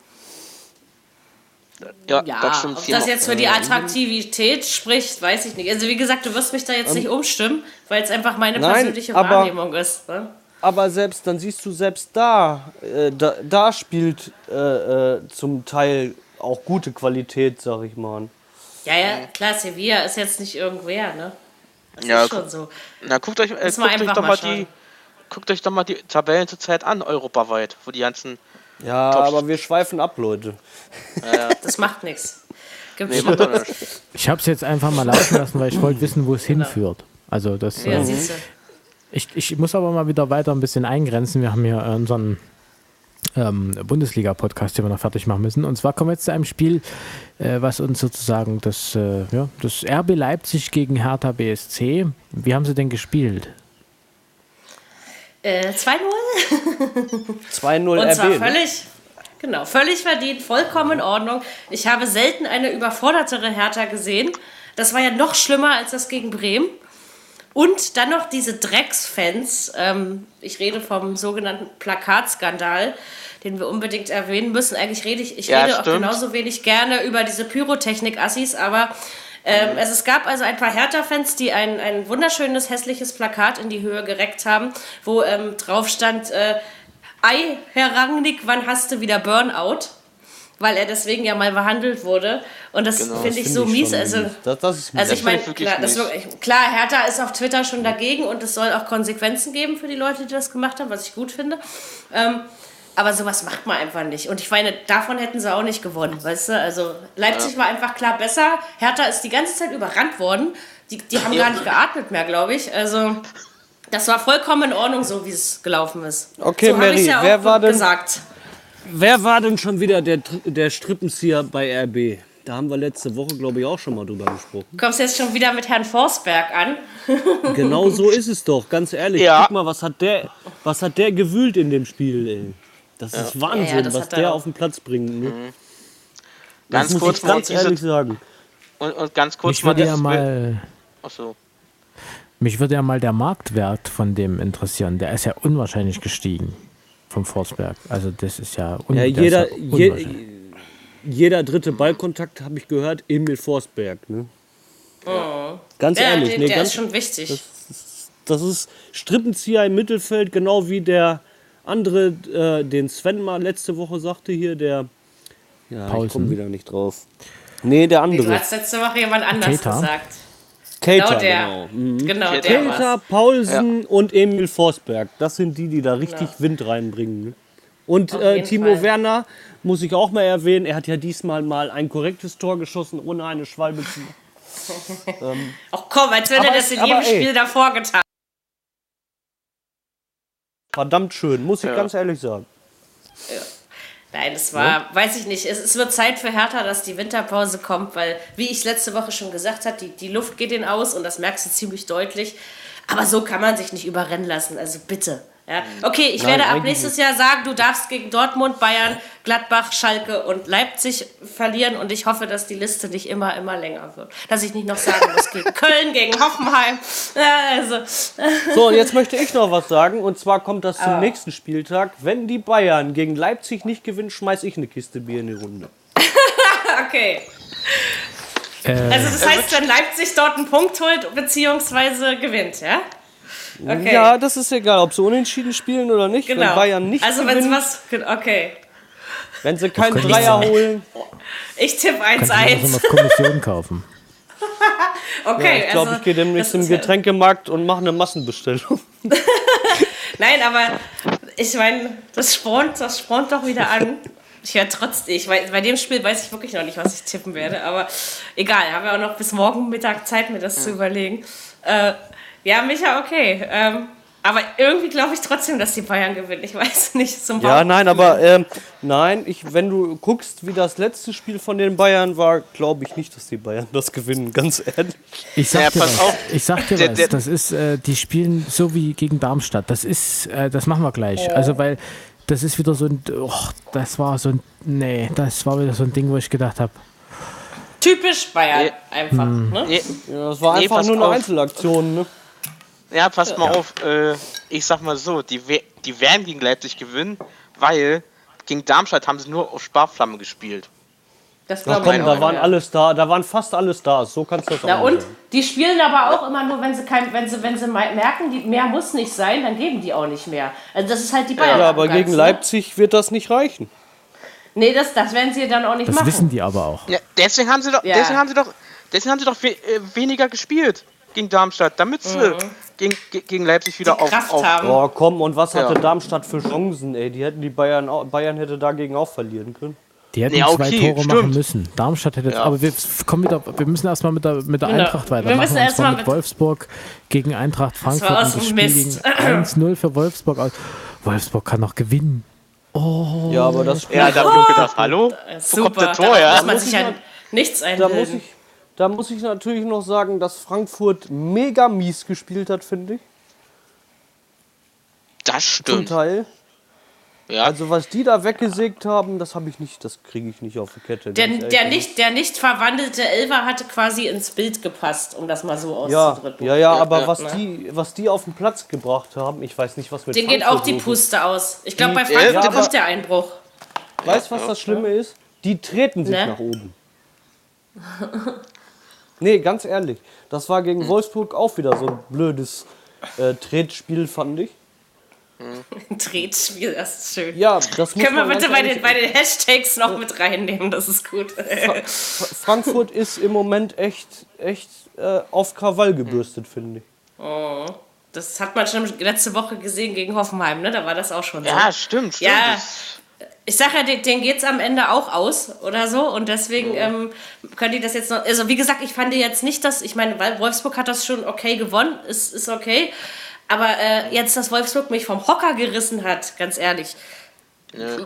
Ja, ja, das stimmt. ob das jetzt für die Attraktivität spricht, weiß ich nicht. Also wie gesagt, du wirst mich da jetzt nicht umstimmen, weil es einfach meine Ähm, Nein, persönliche aber- Wahrnehmung ist. Ne? Aber selbst, dann siehst du selbst da, äh, da, da spielt äh, äh, zum Teil auch gute Qualität, sag ich mal. Ja, ja, klar, Sevilla ist jetzt nicht irgendwer, ne? Das Ja, ist schon so. Na, guckt euch, äh, guckt euch doch mal mal die, guckt euch doch mal die Tabellen zurzeit an, europaweit, wo die ganzen. Ja, Top. aber wir schweifen ab, Leute. Das macht nichts. Gibt's Nee, macht nicht. Ich habe es jetzt einfach mal laufen lassen, weil ich wollte wissen, wo es hinführt. Also das. Ja, äh. Ich, ich muss aber mal wieder weiter ein bisschen eingrenzen. Wir haben hier unseren ähm, Bundesliga-Podcast, den wir noch fertig machen müssen. Und zwar kommen wir jetzt zu einem Spiel, äh, was uns sozusagen das, äh, ja, das RB Leipzig gegen Hertha BSC. Wie haben sie denn gespielt? Äh, 2-0? 2-0 Und zwar RB. ne? völlig, genau, völlig verdient, vollkommen in Ordnung. Ich habe selten eine überfordertere Hertha gesehen. Das war ja noch schlimmer als das gegen Bremen. Und dann noch diese Drecksfans. Ähm, ich rede vom sogenannten Plakatskandal, den wir unbedingt erwähnen müssen. Eigentlich rede ich, ich Ja, rede auch genauso wenig gerne über diese Pyrotechnik-Assis, aber ähm, es, es gab also ein paar Hertha-Fans, die ein, ein wunderschönes, hässliches Plakat in die Höhe gereckt haben, wo ähm, drauf stand, äh, Ei, Herr Rangnick, wann hast du wieder Burnout? Weil er deswegen ja mal behandelt wurde. Und das Genau, finde ich Find so mies. schon Also, Das, das ist also mies. ich meine, finde ich wirklich klar, mies. klar, Hertha ist auf Twitter schon dagegen und es soll auch Konsequenzen geben für die Leute, die das gemacht haben, was ich gut finde. Ähm, aber sowas macht man einfach nicht. Und ich meine, davon hätten sie auch nicht gewonnen, weißt du? Also Leipzig war einfach klar besser. Hertha ist die ganze Zeit überrannt worden. Die, die haben gar nicht geatmet mehr, glaube ich. Also das war vollkommen in Ordnung, so wie es gelaufen ist. Okay, so Mary, ja auch wer war denn- gesagt. Wer war denn schon wieder der, der Strippenzieher bei RB? Da haben wir letzte Woche, glaube ich, auch schon mal drüber gesprochen. Du kommst jetzt schon wieder mit Herrn Forsberg an. Genau so ist es doch, ganz ehrlich. Ja. Guck mal, was hat der, was hat der gewühlt in dem Spiel, ey. Das ist Wahnsinn, Ja, ja, das was er der auch. auf den Platz bringt. Ne? Ganz das muss kurz ich mal ganz ehrlich sagen. Und, und ganz kurz Ich würde ja das- mal. Ach so. Mich würde ja mal der Marktwert von dem interessieren. Der ist ja unwahrscheinlich gestiegen vom Forsberg. Also das ist ja, un Ja, der jeder, ist ja je, unwahrscheinlich. jeder dritte Ballkontakt, habe ich gehört, Emil Forsberg. Ne? Ganz Ja, ehrlich, der, nee, der ganz, ist schon wichtig. das ist Strippenzieher im Mittelfeld, genau wie der andere, äh, den Sven mal letzte Woche sagte hier, der. Ja, ich Paulsen. komme wieder nicht drauf. Nee, der Nee, du andere. hast letzte Woche jemand anders Keita? gesagt. Kater, Genau der. genau. Mhm. Genau, der Kater. Paulsen und Emil Forsberg. Das sind die, die da richtig Wind reinbringen. Und äh, Timo Fall. Werner muss ich auch mal erwähnen. Er hat ja diesmal mal ein korrektes Tor geschossen, ohne eine Schwalbe zu machen. Ach komm, als wenn er das in jedem ey. Spiel davor getan hat. Verdammt schön, muss ich ganz ehrlich sagen. Nein, es war, weiß ich nicht. Es, es wird Zeit für Hertha, dass die Winterpause kommt, weil, wie ich letzte Woche schon gesagt habe, die, die Luft geht ihnen aus und das merkst du ziemlich deutlich. Aber so kann man sich nicht überrennen lassen. Also bitte. Ja. Okay, ich Nein, werde ab nächstes Jahr sagen, du darfst gegen Dortmund, Bayern, Gladbach, Schalke und Leipzig verlieren und ich hoffe, dass die Liste nicht immer, immer länger wird. Dass ich nicht noch sagen muss, gegen Köln, gegen Hoffenheim. Ja, also, So, und jetzt möchte ich noch was sagen. Und zwar kommt das Ah. zum nächsten Spieltag. Wenn die Bayern gegen Leipzig nicht gewinnen, schmeiß ich eine Kiste Bier in die Runde. okay. Äh, Also das heißt, wenn Leipzig dort einen Punkt holt, beziehungsweise gewinnt, ja? Okay. Ja, das ist egal, ob sie unentschieden spielen oder nicht. genau. Wenn Bayern nicht also wenn gewinnen, was, okay. wenn sie keinen Dreier holen. Ich tippe kannst du mir das 1-1. auf Kommission kaufen. Okay, ich glaube, also, ich gehe demnächst ja- Getränkemarkt und mache eine Massenbestellung. Nein, aber ich meine, das spornt, das spornt doch wieder an. Ich werde trotzdem, ich weiß, bei dem Spiel weiß ich wirklich noch nicht, was ich tippen werde, aber egal, ich habe ja auch noch bis morgen Mittag Zeit, mir das zu überlegen. Äh, ja, Micha, okay. Ähm, aber irgendwie glaube ich trotzdem, dass die Bayern gewinnen. Ich weiß nicht, zum Ja, nein, aber ähm, nein, ich, wenn du guckst, wie das letzte Spiel von den Bayern war, glaube ich nicht, dass die Bayern das gewinnen, ganz ehrlich. Ich sag Ja, dir pass was. auf. Ich sag dir Der- was. Das ist, äh, die spielen so wie gegen Darmstadt. Das ist, äh, das machen wir gleich. Also weil das ist wieder so ein, oh, das war so ein, nee, das war wieder so ein Ding, wo ich gedacht habe, Typisch Bayern, einfach. Hm. Ne? Nee, Ja, das war einfach nur eine auf. Einzelaktion, ne? Ja, passt mal auf. Äh, ich sag mal so, die, we- die werden gegen Leipzig gewinnen, weil gegen Darmstadt haben sie nur auf Sparflamme gespielt. Das Ja, glaube komm, da waren ja. alle Stars, da waren fast alle Stars, so kannst du das Na auch und? sagen. Die spielen aber auch immer nur, wenn sie kein, wenn sie, wenn sie me- merken, die, mehr muss nicht sein, dann geben die auch nicht mehr. Also das ist halt die Bayern. Ja, aber gegen ne? Leipzig wird das nicht reichen. Nee, das, das werden sie dann auch nicht das machen. wissen die aber auch. Ja, deswegen haben sie doch, Ja. deswegen haben sie doch, deswegen haben sie doch we äh, weniger gespielt gegen Darmstadt, damit sie gegen, ge- gegen Leipzig wieder Mhm. Die auf, Kraft auf haben. Boah, komm, und was hatte Ja. Darmstadt für Chancen, ey? Die hätten die Bayern, Bayern hätte dagegen auch verlieren können. Die hätten Ja, zwei okay, Tore stimmt. machen müssen. Darmstadt hätte, Ja. aber wir kommen wieder, wir müssen erstmal mit der, mit der Genau. Eintracht Wir weitermachen. müssen und erst zwar mal mit mit- Wolfsburg gegen Eintracht Frankfurt. war Und aus das dem Spiel Mist. ging 1-0 für Wolfsburg aus. Wolfsburg kann noch gewinnen. Ja, aber das Spiel, Ja, da hab ich auch gedacht, hallo? Wo kommt der Tor, da ja? muss man sich ich ja mal- nichts da muss einbilden. ich, da muss ich natürlich noch sagen, dass Frankfurt mega mies gespielt hat, finde ich. Das Zum stimmt. Teil. Ja, Also was die da weggesägt haben, das habe ich nicht, das kriege ich nicht auf die Kette. Der, der, nicht, der nicht verwandelte Elfer hatte quasi ins Bild gepasst, um das mal so Ja, auszudrücken. ja, ja, aber ja, was, ne? die, was die auf den Platz gebracht haben, ich weiß nicht, was mit Den geht auch die los ist. Puste aus. Ich glaube, bei Frankfurt Ja, aber- kommt der Einbruch. Weißt du, was das Schlimme ist? Die treten sich Ne? nach oben. nee, ganz ehrlich. Das war gegen Wolfsburg auch wieder so ein blödes äh, Tretspiel, fand ich. Ein Tretspiel, das ist schön. Ja, das muss Können wir bitte bei den, bei den Hashtags noch mit reinnehmen? Das ist gut. Fra- Frankfurt ist im Moment echt, echt äh, auf Krawall gebürstet, finde ich. Das hat man schon letzte Woche gesehen gegen Hoffenheim, ne? Da war das auch schon so. ja stimmt, stimmt. Ja. Ich sag ja, den, den geht's am Ende auch aus oder so und deswegen ähm, können die das jetzt noch. Also wie gesagt, ich fand jetzt nicht, dass ich meine, weil Wolfsburg hat das schon okay gewonnen, ist, ist okay. Aber äh, jetzt, dass Wolfsburg mich vom Hocker gerissen hat, ganz ehrlich,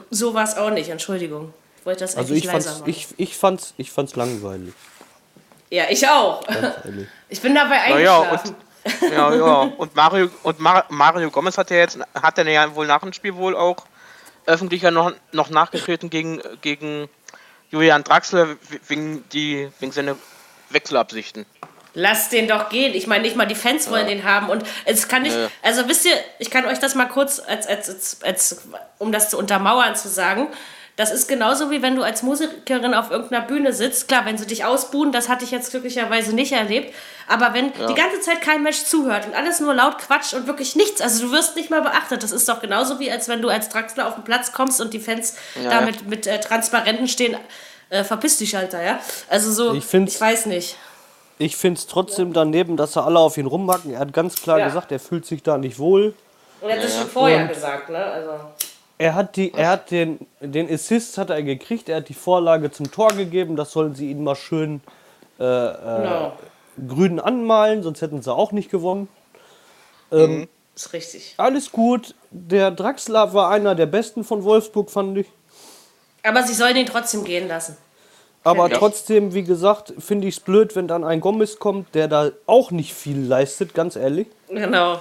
so war es auch nicht. Entschuldigung, ich wollte das Also eigentlich ich leiser fand's, machen. ich, ich fand's, ich fand's langweilig. ja, ich auch. Ich bin dabei ja, eingeschlafen. Ja, ja. Und Mario und Mar Mario Gomez hat ja jetzt hat er ja wohl nach dem Spiel wohl auch öffentlich ja noch, noch nachgetreten gegen, gegen Julian Draxler wegen die wegen seiner Wechselabsichten. Lass den doch gehen. Ich meine, nicht mal die Fans wollen den haben. Und es kann nicht, also wisst ihr, ich kann euch das mal kurz, als, als, als, als, um das zu untermauern, zu sagen. Das ist genauso wie wenn du als Musikerin auf irgendeiner Bühne sitzt. Klar, wenn sie dich ausbuhen, das hatte ich jetzt glücklicherweise nicht erlebt. Aber wenn die ganze Zeit kein Mensch zuhört und alles nur laut quatscht und wirklich nichts, also du wirst nicht mal beachtet. Das ist doch genauso wie als wenn du als Draxler auf den Platz kommst und die Fans Ja, da ja. mit, mit äh, Transparenten stehen. Äh, verpiss dich, Alter, ja? Also so, Ich ich, weiß nicht. Ich finde es trotzdem daneben, dass sie alle auf ihn rumhacken. Er hat ganz klar Ja. gesagt, er fühlt sich da nicht wohl. Und er hat das schon vorher Und- gesagt, ne? Also. Er hat, die, er hat den, den Assist hat er gekriegt, er hat die Vorlage zum Tor gegeben, das sollen sie ihn mal schön Genau. Grün anmalen, sonst hätten sie auch nicht gewonnen. Ist richtig. Alles gut, der Draxler war einer der besten von Wolfsburg, fand ich. Aber sie sollen ihn trotzdem gehen lassen. Aber trotzdem, wie gesagt, finde ich es blöd, wenn dann ein Gomez kommt, der da auch nicht viel leistet, ganz ehrlich. Genau.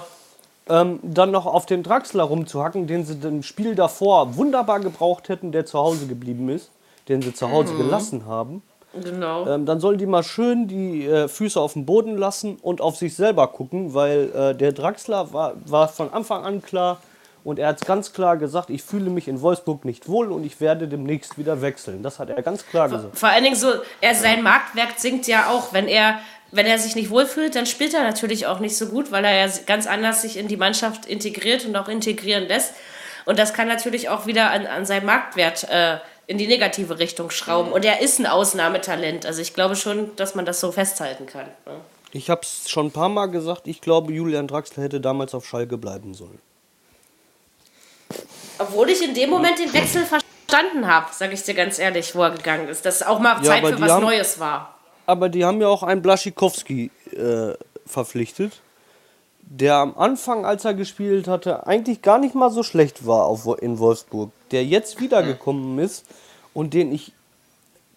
Ähm, dann noch auf den Draxler rumzuhacken, den sie im Spiel davor wunderbar gebraucht hätten, der zu Hause geblieben ist, den sie zu Hause gelassen haben. Genau. Ähm, dann sollen die mal schön die äh, Füße auf den Boden lassen und auf sich selber gucken, weil äh, der Draxler war, war von Anfang an klar und er hat ganz klar gesagt, ich fühle mich in Wolfsburg nicht wohl und ich werde demnächst wieder wechseln. Das hat er ganz klar gesagt. Vor allen Dingen so, er sein Marktwerk sinkt ja auch, wenn er wenn er sich nicht wohlfühlt, dann spielt er natürlich auch nicht so gut, weil er ja ganz anders sich in die Mannschaft integriert und auch integrieren lässt. Und das kann natürlich auch wieder an, an seinem Marktwert äh, in die negative Richtung schrauben. Und er ist ein Ausnahmetalent. Also ich glaube schon, dass man das so festhalten kann. Ne? Ich habe es schon ein paar Mal gesagt, ich glaube, Julian Draxler hätte damals auf Schalke bleiben sollen. Obwohl ich in dem Moment den Wechsel verstanden habe, sage ich dir ganz ehrlich, wo er gegangen ist. Dass auch mal Ja, Zeit aber für was haben- Neues war. Aber die haben ja auch einen Blaschikowski äh, verpflichtet, der am Anfang, als er gespielt hatte, eigentlich gar nicht mal so schlecht war auf, in Wolfsburg. Der jetzt wiedergekommen ist und den ich.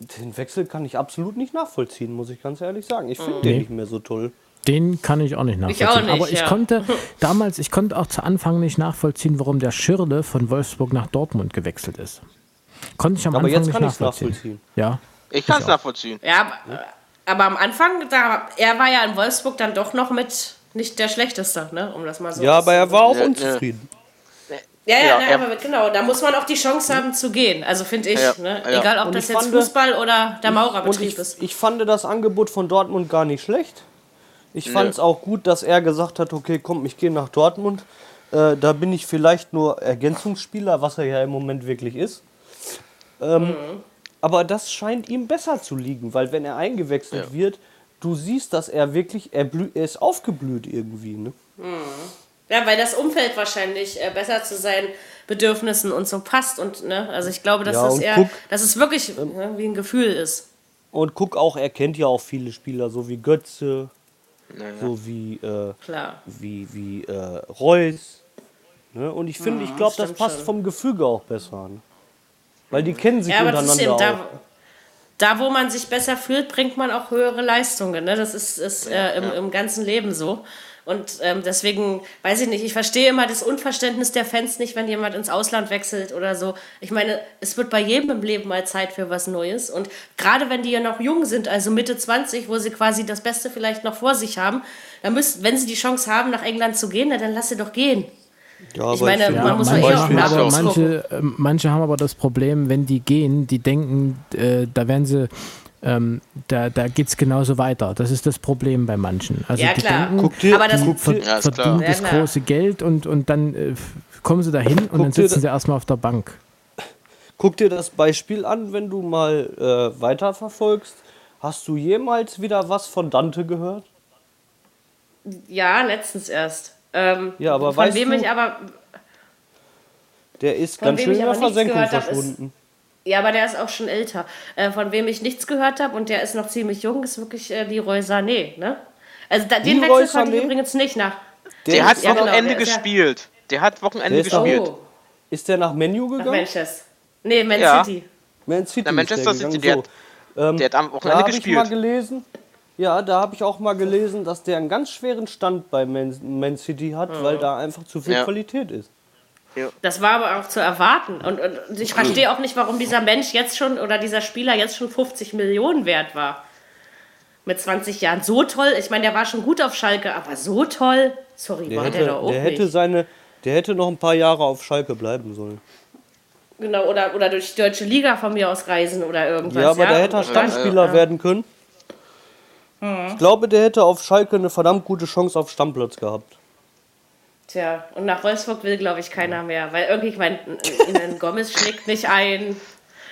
Den Wechsel kann ich absolut nicht nachvollziehen, muss ich ganz ehrlich sagen. Ich finde den Nee. nicht mehr so toll. Den kann ich auch nicht nachvollziehen. auch nicht, Aber ich ja. konnte damals, ich konnte auch zu Anfang nicht nachvollziehen, warum der Schirle von Wolfsburg nach Dortmund gewechselt ist. Konnte ich am Aber Anfang jetzt nicht nachvollziehen. nachvollziehen. Ja. Ich kann es nachvollziehen. Ja, aber, aber am Anfang, da, er war ja in Wolfsburg dann doch noch mit nicht der Schlechteste, ne? um das mal so Ja, aber er war auch Ja, ja. unzufrieden. Ja, ja, Ja, er- aber genau, da muss man auch die Chance haben zu gehen. Also finde ich, Ja, ne? ja. egal ob Und das jetzt fand- Fußball oder der Und Maurerbetrieb ich, ist. ich fand das Angebot von Dortmund gar nicht schlecht. Ich fand es auch gut, dass er gesagt hat, okay, komm, ich gehe nach Dortmund. Äh, da bin ich vielleicht nur Ergänzungsspieler, was er ja im Moment wirklich ist. Ähm, Aber das scheint ihm besser zu liegen, weil wenn er eingewechselt wird, du siehst, dass er wirklich, er, blü er ist aufgeblüht irgendwie. Ne? Ja, weil das Umfeld wahrscheinlich äh, besser zu seinen Bedürfnissen und so passt. Und, ne? Also ich glaube, dass Ja, das eher, guck- dass es wirklich ne, wie ein Gefühl ist. Und guck auch, er kennt ja auch viele Spieler, so wie Götze, so wie, äh, Klar. wie, wie äh, Reus. Ne? Und ich finde, ich glaube, das passt schon. vom Gefüge auch besser. Ne? Weil die kennen sich Ja, aber das ist untereinander eben auch. da, da, wo man sich besser fühlt, bringt man auch höhere Leistungen. Ne? Das ist, ist äh, im, im ganzen Leben so. Und ähm, deswegen, weiß ich nicht, ich verstehe immer das Unverständnis der Fans nicht, wenn jemand ins Ausland wechselt oder so. Ich meine, es wird bei jedem im Leben mal Zeit für was Neues. Und gerade wenn die ja noch jung sind, also Mitte 20, wo sie quasi das Beste vielleicht noch vor sich haben, dann müssen, wenn sie die Chance haben, nach England zu gehen, na, dann lass sie doch gehen. Ja, Ich meine, finde, man muss manche, ja eh auch haben manche, äh, manche haben aber das Problem, wenn die gehen, die denken, äh, da werden sie, ähm, da, da geht es genauso weiter. Das ist das Problem bei manchen. Also Ja, die klar. denken, Guck dir, Aber das- guck ver Ja, verdienen das Ja, große Geld und, und dann äh, kommen sie dahin und dann Guck sitzen sie erstmal auf der Bank. guck dir das Beispiel an, wenn du mal äh, weiterverfolgst. Hast du jemals wieder was von Dante gehört? Ja, letztens erst. Ähm, Ja, aber von weißt wem du- ich aber Der ist Von ganz wem schön in der Versenkung gehört hab, ist- verschwunden. Ja, aber der ist auch schon älter. Äh, von wem ich nichts gehört habe und der ist noch ziemlich jung, ist wirklich äh, Leroy Sané, ne? Also da, den Leroy Wechsel konnte ich übrigens nicht nach. Der hat ja, genau, Wochenende der ist ja- gespielt. Der hat Wochenende Der ist auch- gespielt. Oh, Ist der nach Menu nach gegangen? Manchester. Nee, Man Ja. City. Man City Na, ist Manchester der City, gegangen. der so. ähm, Der hat am Da Wochenende habe ich mal gespielt. gelesen. Ja, da habe ich auch mal gelesen, dass der einen ganz schweren Stand bei Man, Man City hat, weil da einfach zu viel Ja. Qualität ist. Das war aber auch zu erwarten. Und, und, und ich verstehe auch nicht, warum dieser Mensch jetzt schon oder dieser Spieler jetzt schon 50 Millionen wert war. Mit 20 Jahren. So toll. Ich meine, der war schon gut auf Schalke, aber so toll. Sorry, Der war hätte, der doch auch der hätte nicht. seine, der hätte noch ein paar Jahre auf Schalke bleiben sollen. Genau, oder, oder durch die deutsche Liga von mir aus reisen oder irgendwas. Ja, aber der hätte Stammspieler werden können. Mhm. Ich glaube, der hätte auf Schalke eine verdammt gute Chance auf Stammplatz gehabt. Tja, und nach Wolfsburg will, glaube ich, keiner mehr. Weil irgendwie, ich meine, ein Gomez schlägt nicht ein.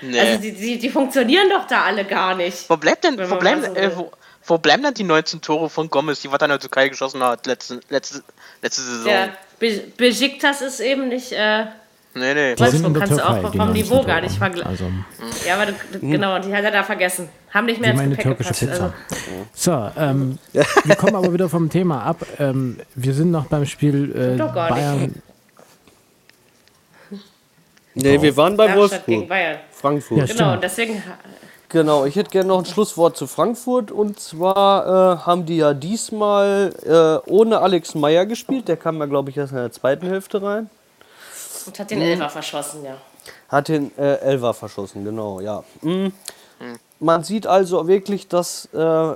Nee. Also die, die, die funktionieren doch da alle gar nicht. wo bleibt denn, wo bleiben, so äh, wo, wo bleiben dann die 19 Tore von Gomez, die Wattana Türkei geschossen hat letzte, letzte, letzte Saison? Der Be Besiktas ist eben nicht. Äh, Nee, nee. Die sind in der kannst du auch Türkei, vom die 19 Niveau gar nicht vergleichen. Also, ja, aber du, du, genau, die hat er da vergessen. Haben nicht mehr ins meine Gepäck türkische gepasst. Pizza. Also, So, ähm, wir kommen aber wieder vom Thema ab. Ähm, wir sind noch beim Spiel äh, Doch gar nicht. Bayern. Nee, wir waren bei Darmstadt gegen Wolfsburg. Bayern. Frankfurt. Ja, Genau, Stimmt. und deswegen. Genau, ich hätte gerne noch ein Schlusswort zu Frankfurt. Und zwar äh, haben die ja diesmal äh, ohne Alex Meyer gespielt. Der kam ja, glaube ich, erst in der zweiten Hälfte rein. Und hat den Elfer verschossen, ja. Hat den äh, Elfer verschossen, genau, ja. Mhm. Man sieht also wirklich, dass, äh,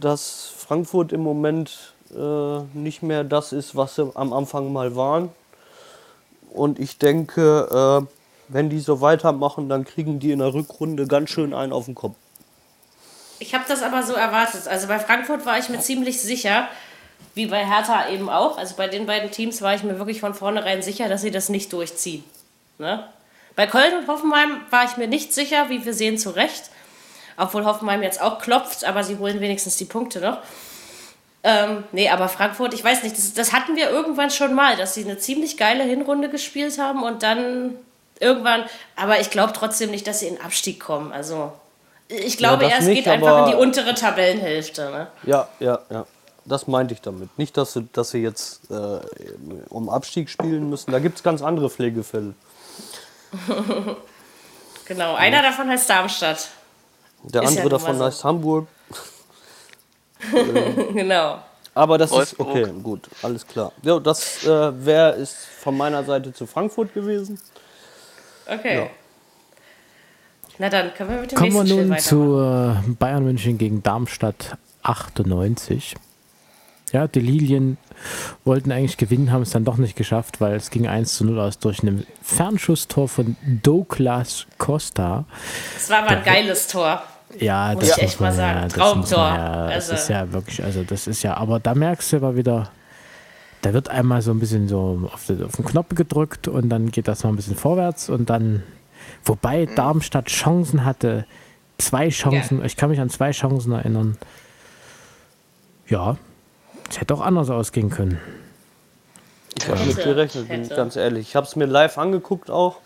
dass Frankfurt im Moment äh, nicht mehr das ist, was sie am Anfang mal waren. Und ich denke, äh, wenn die so weitermachen, dann kriegen die in der Rückrunde ganz schön einen auf den Kopf. Ich habe das aber so erwartet. Also bei Frankfurt war ich mir ziemlich sicher, wie bei Hertha eben auch. Also bei den beiden Teams war ich mir wirklich von vornherein sicher, dass sie das nicht durchziehen. Ne? Bei Köln und Hoffenheim war ich mir nicht sicher, wie wir sehen, zu Recht. Obwohl Hoffenheim jetzt auch klopft, aber sie holen wenigstens die Punkte noch. Ähm, nee, aber Frankfurt, ich weiß nicht, das, das hatten wir irgendwann schon mal, dass sie eine ziemlich geile Hinrunde gespielt haben und dann irgendwann, aber ich glaube trotzdem nicht, dass sie in den Abstieg kommen. Also ich glaube, es nicht, geht einfach in die untere Tabellenhälfte. Ne? Ja, ja, ja. Das meinte ich damit. Nicht, dass sie, dass sie jetzt äh, um Abstieg spielen müssen. Da gibt es ganz andere Pflegefälle. Genau, einer davon heißt Darmstadt. Der Ist andere ja davon so. heißt Hamburg. genau. Aber das Wolfsburg. ist okay, gut, alles klar. Ja, das äh, wäre ist von meiner Seite zu Frankfurt gewesen. Okay. Ja. Na dann, können wir mit dem Kommen wir nächsten Spiel nun zu Bayern München gegen Darmstadt 98. Ja, die Lilien wollten eigentlich gewinnen, haben es dann doch nicht geschafft, weil es ging 1 zu 0 aus durch ein Fernschusstor von Douglas Costa. Das war aber ein geiles Tor. Ja, Muss das ich echt mal sagen. Ja, das Traumtor. man ja, das Also- ist ja wirklich, also das ist ja, aber da merkst du aber wieder, da wird einmal so ein bisschen so auf, den- auf den Knopf gedrückt und dann geht das noch ein bisschen vorwärts und dann, wobei Mhm. Darmstadt Chancen hatte, zwei Chancen, ich kann mich an zwei Chancen erinnern. Ja, es hätte auch anders ausgehen können. Ich habe Hätte, gerechnet, bin ich ganz ehrlich. Ich habe es mir live angeguckt auch.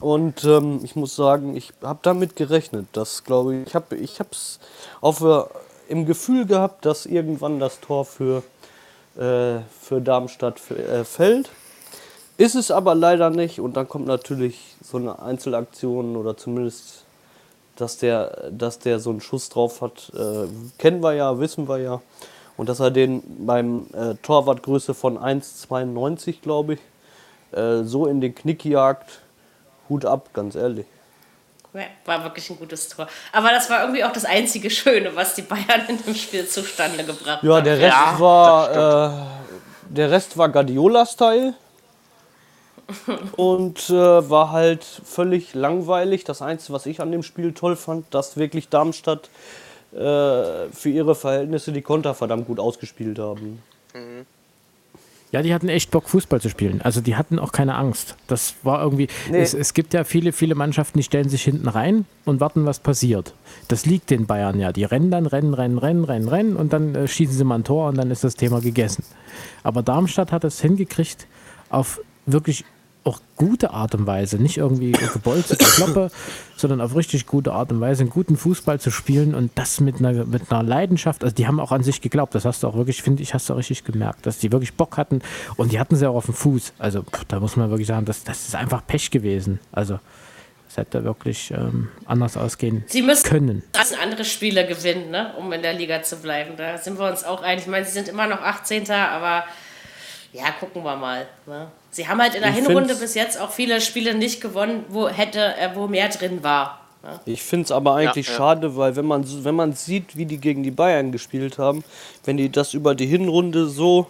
Und ähm, ich muss sagen, ich habe damit gerechnet. Das glaube ich, ich habe ich es auch für, im Gefühl gehabt, dass irgendwann das Tor für, äh, für Darmstadt f- äh, fällt. Ist es aber leider nicht. Und dann kommt natürlich so eine Einzelaktion oder zumindest, dass der, dass der so einen Schuss drauf hat. Äh, kennen wir ja, wissen wir ja. Und dass er den beim äh, Torwartgröße von 1,92, glaube ich, äh, so in den Knick jagt. Hut ab, ganz ehrlich. Ja, war wirklich ein gutes Tor. Aber das war irgendwie auch das einzige Schöne, was die Bayern in dem Spiel zustande gebracht Ja, haben. der Rest Ja, war äh, der Rest war Guardiola-Style und äh, war halt völlig langweilig. Das Einzige, was ich an dem Spiel toll fand, dass wirklich Darmstadt äh, für ihre Verhältnisse die Konter verdammt gut ausgespielt haben. Ja, die hatten echt Bock, Fußball zu spielen. Also die hatten auch keine Angst. Das war irgendwie. Nee. Es, es gibt ja viele, viele Mannschaften, die stellen sich hinten rein und warten, was passiert. Das liegt den Bayern ja. Die rennen dann, rennen, rennen, rennen, rennen, rennen und dann äh, schießen sie mal ein Tor und dann ist das Thema gegessen. Aber Darmstadt hat es hingekriegt, auf wirklich auch gute Art und Weise, nicht irgendwie gebolzte Kloppe, sondern auf richtig gute Art und Weise einen guten Fußball zu spielen und das mit einer, mit einer Leidenschaft. Also die haben auch an sich geglaubt, das hast du auch wirklich, finde ich, hast du auch richtig gemerkt, dass die wirklich Bock hatten und die hatten sie auch auf dem Fuß. Also pff, da muss man wirklich sagen, das, das ist einfach Pech gewesen. Also es hätte wirklich ähm, anders ausgehen Sie müssen können. müssen andere Spiele gewinnen, ne? um in der Liga zu bleiben. Da sind wir uns auch einig. Ich meine, sie sind immer noch 18. Aber ja, gucken wir mal. Ne? Sie haben halt in der Ich Hinrunde bis jetzt auch viele Spiele nicht gewonnen, wo hätte, äh, wo mehr drin war. Ich finde es aber eigentlich Ja, ja. schade, weil wenn man, wenn man sieht, wie die gegen die Bayern gespielt haben, wenn die das über die Hinrunde so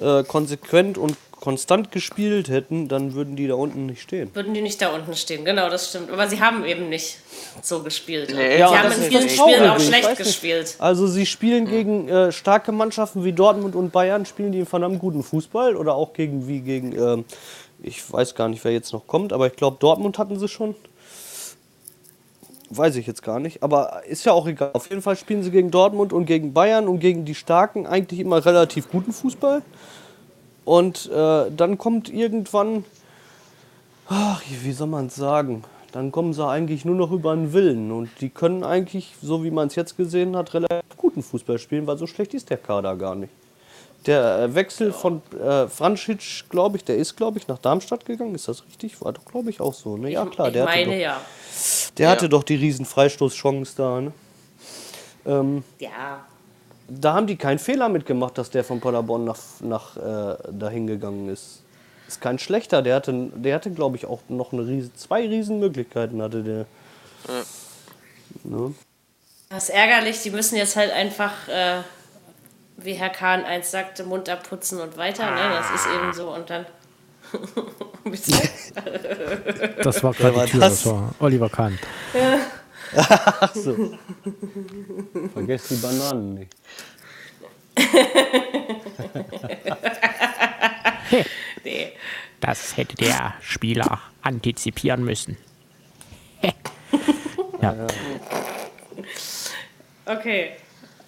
äh, konsequent und konstant gespielt hätten, dann würden die da unten nicht stehen. Würden die nicht da unten stehen, genau, das stimmt. Aber sie haben eben nicht so gespielt. Nee. sie Ja, haben das in vielen Spielen auch schlecht gespielt. Also sie spielen gegen äh, starke Mannschaften wie Dortmund und Bayern, spielen die von einem guten Fußball oder auch gegen wie gegen, ähm, ich weiß gar nicht, wer jetzt noch kommt, aber ich glaube Dortmund hatten sie schon. Weiß ich jetzt gar nicht, aber ist ja auch egal. Auf jeden Fall spielen sie gegen Dortmund und gegen Bayern und gegen die Starken eigentlich immer relativ guten Fußball. Und äh, dann kommt irgendwann, ach, wie soll man es sagen, dann kommen sie eigentlich nur noch über den Willen. Und die können eigentlich, so wie man es jetzt gesehen hat, relativ guten Fußball spielen, weil so schlecht ist der Kader gar nicht. Der äh, Wechsel von äh, Franzic, glaube ich, der ist, glaube ich, nach Darmstadt gegangen. Ist das richtig? War doch, glaube ich, auch so. Ne? Ja, klar, ich der, hatte, meine doch, ja. der hatte doch die riesen Freistoßchance da. Ne? Ähm, Ja, da haben die keinen Fehler mitgemacht, dass der von Paderborn nach, nach äh, dahin gegangen ist. Ist kein schlechter, der hatte, der hatte glaube ich, auch noch eine riesen, zwei Riesenmöglichkeiten hatte der. Ne? das ist ärgerlich. Die müssen jetzt halt einfach, äh, wie Herr Kahn einst sagte, Mund abputzen und weiter. Ne? Das ist eben so. Und dann. Das war gerade war die Tür, das? das war Oliver Kahn. Vergesst die Bananen nicht. nee. Das hätte der Spieler antizipieren müssen. ja. Okay.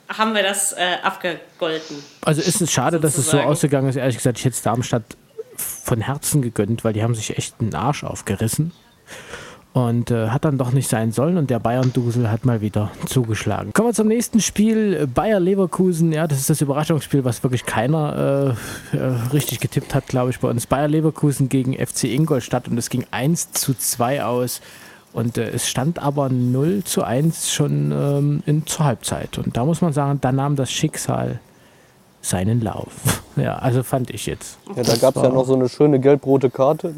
Haben wir das äh, abgegolten? Also ist es schade, dass es so Sozusagen. ausgegangen ist. Ehrlich gesagt, ich hätte es Darmstadt von Herzen gegönnt, weil die haben sich echt einen Arsch aufgerissen. Und äh, hat dann doch nicht sein sollen und der Bayern-Dusel hat mal wieder zugeschlagen. Kommen wir zum nächsten Spiel. Bayer-Leverkusen, ja, das ist das Überraschungsspiel, was wirklich keiner äh, äh, richtig getippt hat, glaube ich, bei uns. Bayer-Leverkusen gegen FC Ingolstadt und es ging 1 zu 2 aus. Und äh, es stand aber 0 zu 1 schon ähm, in, zur Halbzeit. Und da muss man sagen, da nahm das Schicksal seinen Lauf. Ja, also fand ich jetzt. Ja, da gab es ja noch so eine schöne gelb-rote Karte.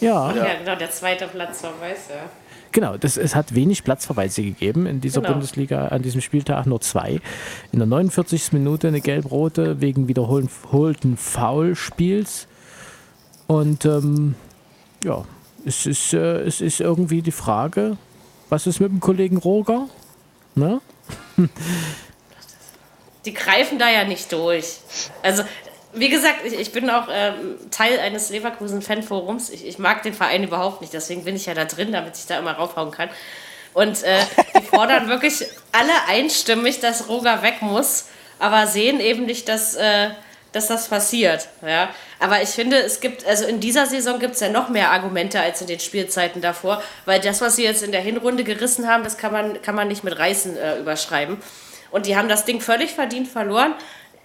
Ja, Ja, genau, der zweite Platz war weiß, ja. genau. Das, es hat wenig Platzverweise gegeben in dieser Genau. Bundesliga an diesem Spieltag, nur zwei. In der 49. Minute eine gelb-rote wegen wiederholten Foulspiels. Und ähm, ja, es ist, äh, es ist irgendwie die Frage, was ist mit dem Kollegen Roger? Ne? die greifen da ja nicht durch. Also, wie gesagt, ich, ich bin auch ähm, Teil eines Leverkusen-Fanforums. Ich, ich mag den Verein überhaupt nicht, deswegen bin ich ja da drin, damit ich da immer raufhauen kann. Und äh, die fordern wirklich alle einstimmig, dass Roger weg muss, aber sehen eben nicht, dass, äh, dass das passiert. Ja? Aber ich finde, es gibt, also in dieser Saison gibt es ja noch mehr Argumente als in den Spielzeiten davor, weil das, was sie jetzt in der Hinrunde gerissen haben, das kann man, kann man nicht mit Reißen äh, überschreiben. Und die haben das Ding völlig verdient verloren.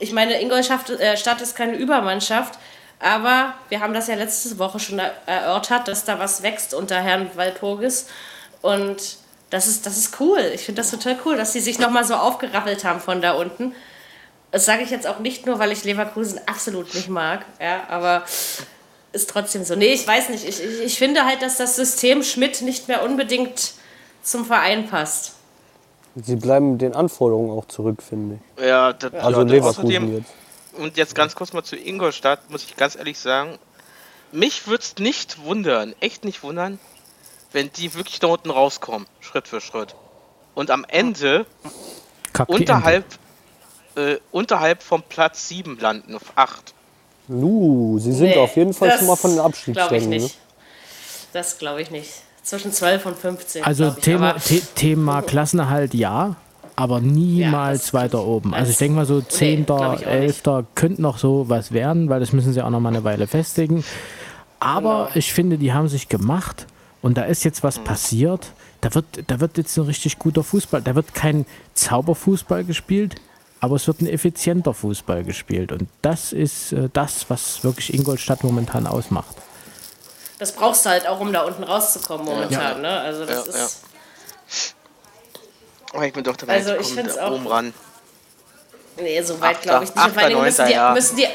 Ich meine, Ingolstadt äh, Stadt ist keine Übermannschaft, aber wir haben das ja letzte Woche schon er- erörtert, dass da was wächst unter Herrn Walpurgis. Und das ist, das ist cool. Ich finde das total cool, dass sie sich nochmal so aufgerappelt haben von da unten. Das sage ich jetzt auch nicht nur, weil ich Leverkusen absolut nicht mag, ja, aber ist trotzdem so. Nee, ich weiß nicht. Ich, ich, ich finde halt, dass das System Schmidt nicht mehr unbedingt zum Verein passt. Sie bleiben den Anforderungen auch zurück, finde ich. Ja, das, Also ja, Leverkusen außerdem, jetzt. Und jetzt ganz kurz mal zu Ingolstadt, muss ich ganz ehrlich sagen. Mich würde es nicht wundern, echt nicht wundern, wenn die wirklich da unten rauskommen, Schritt für Schritt. Und am Ende die unterhalb, äh, unterhalb vom Platz 7 landen, auf 8. Lu, sie sind Nee, auf jeden Fall schon mal von den Glaube ich Abstiegsrängen. Ne? nicht. Das glaube ich nicht. Zwischen 12 und 15. Also ich. Thema, Aber The Thema Klassenerhalt ja, aber niemals das- weiter oben. Also ich denke mal so nee, 10., glaub ich auch nicht. 11. könnte noch so was werden, weil das müssen sie auch noch mal eine Weile festigen. Aber Genau. ich finde, die haben sich gemacht und da ist jetzt was Mhm. passiert. Da wird, da wird jetzt ein richtig guter Fußball. Da wird kein Zauberfußball gespielt, aber es wird ein effizienter Fußball gespielt. Und das ist äh, das, was wirklich Ingolstadt momentan ausmacht. Das brauchst du halt auch, um da unten rauszukommen momentan. Ne? Also das Ja, ja. ist. Oh, ich bin doch dabei, Also ich kommt oben ran. Nee, so weit Achter- glaube ich nicht. Und vor allen Dingen müssen Achter, die, müssen die.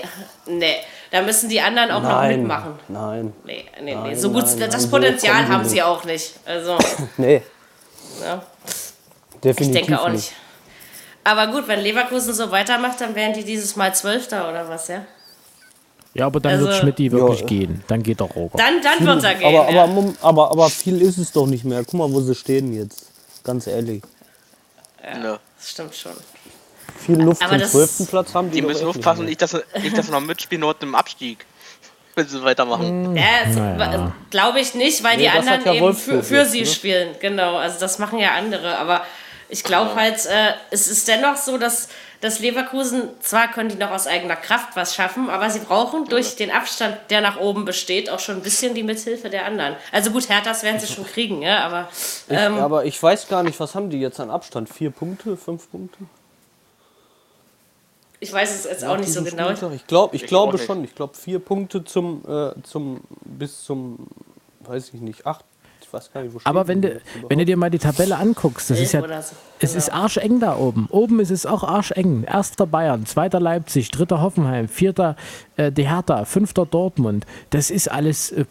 Nee, da müssen die anderen auch noch Nein, mitmachen. nein, Nee, nee, nee. Nein, So gut, nein, das Potenzial haben nicht. sie auch nicht. Also, nee. Ja, ich Definitiv denke auch nicht. Aber gut, wenn Leverkusen so weitermacht, dann wären die dieses Mal Zwölfter oder was, ja? Ja, aber dann wird Also- Schmidti wirklich Ja. gehen. Dann geht der Roger. Dann, dann wird er gehen. aber, ja. aber, aber, aber viel ist es doch nicht mehr. Guck mal, wo sie stehen jetzt. Ganz ehrlich. Ne. das stimmt schon. Viel Luft Aber zum das- 12. Platz haben die, Die doch müssen aufpassen, nicht dass, sie- nicht, dass sie noch mitspielen dort im Abstieg. Wenn sie weitermachen. Ja, glaube ich nicht, weil Nee, die anderen ja eben für, für jetzt, sie ne? spielen. Genau, also das machen ja andere. Aber ich glaube halt, äh, es ist dennoch so, dass, dass Leverkusen, zwar können die noch aus eigener Kraft was schaffen, aber sie brauchen durch den Abstand, der nach oben besteht, auch schon ein bisschen die Mithilfe der anderen. Also gut, Herthas werden sie schon kriegen, ja, aber Ich, ähm, aber ich weiß gar nicht, was haben die jetzt an Abstand? Vier Punkte? Fünf Punkte? ich weiß es jetzt auch nicht so genau. Spieltag? Ich, glaub, ich, Ich glaube schon. Ich glaube vier Punkte zum, äh, zum bis zum, weiß ich nicht, acht. Ich weiß gar nicht, wo Aber wenn du, wenn du dir mal die Tabelle anguckst, das ist ja, so. es ist arscheng da oben. Oben ist es auch arscheng. Erster Bayern, zweiter Leipzig, dritter Hoffenheim, vierter äh, die Hertha, fünfter Dortmund. Das ist alles, äh,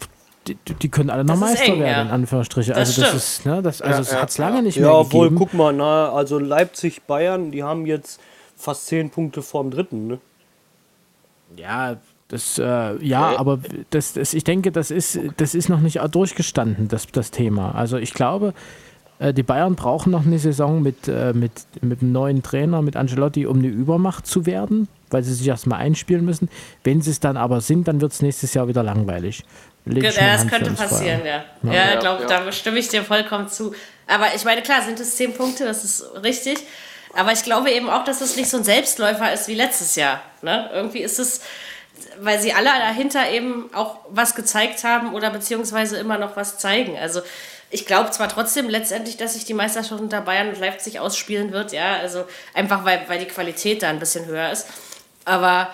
die, die können alle noch Das ist Meister eng, werden, ja. in Anführungsstrichen. Das Also das stimmt. ist, ne, das, also es ja, hat es lange nicht mehr Ja, obwohl, gegeben. guck mal, na, also Leipzig, Bayern, die haben jetzt fast zehn Punkte vorm dritten, ne? Ja, das, äh, ja, aber das, das, ich denke, das ist, das ist noch nicht durchgestanden, das, das Thema. Also ich glaube, äh, die Bayern brauchen noch eine Saison mit, äh, mit, mit einem neuen Trainer, mit Ancelotti, um eine Übermacht zu werden, weil sie sich erstmal einspielen müssen. Wenn sie es dann aber sind, dann wird es nächstes Jahr wieder langweilig. Leg Ja, das Hand könnte passieren, ja. Ja, ich glaube, ja. da stimme ich dir vollkommen zu. Aber ich meine, klar, sind es zehn Punkte, das ist richtig. Aber ich glaube eben auch, dass es nicht so ein Selbstläufer ist wie letztes Jahr. Ne? Irgendwie ist es, weil sie alle dahinter eben auch was gezeigt haben oder beziehungsweise immer noch was zeigen. Also ich glaube zwar trotzdem letztendlich, dass sich die Meisterschaft unter Bayern und Leipzig ausspielen wird, ja, also einfach weil, weil die Qualität da ein bisschen höher ist. Aber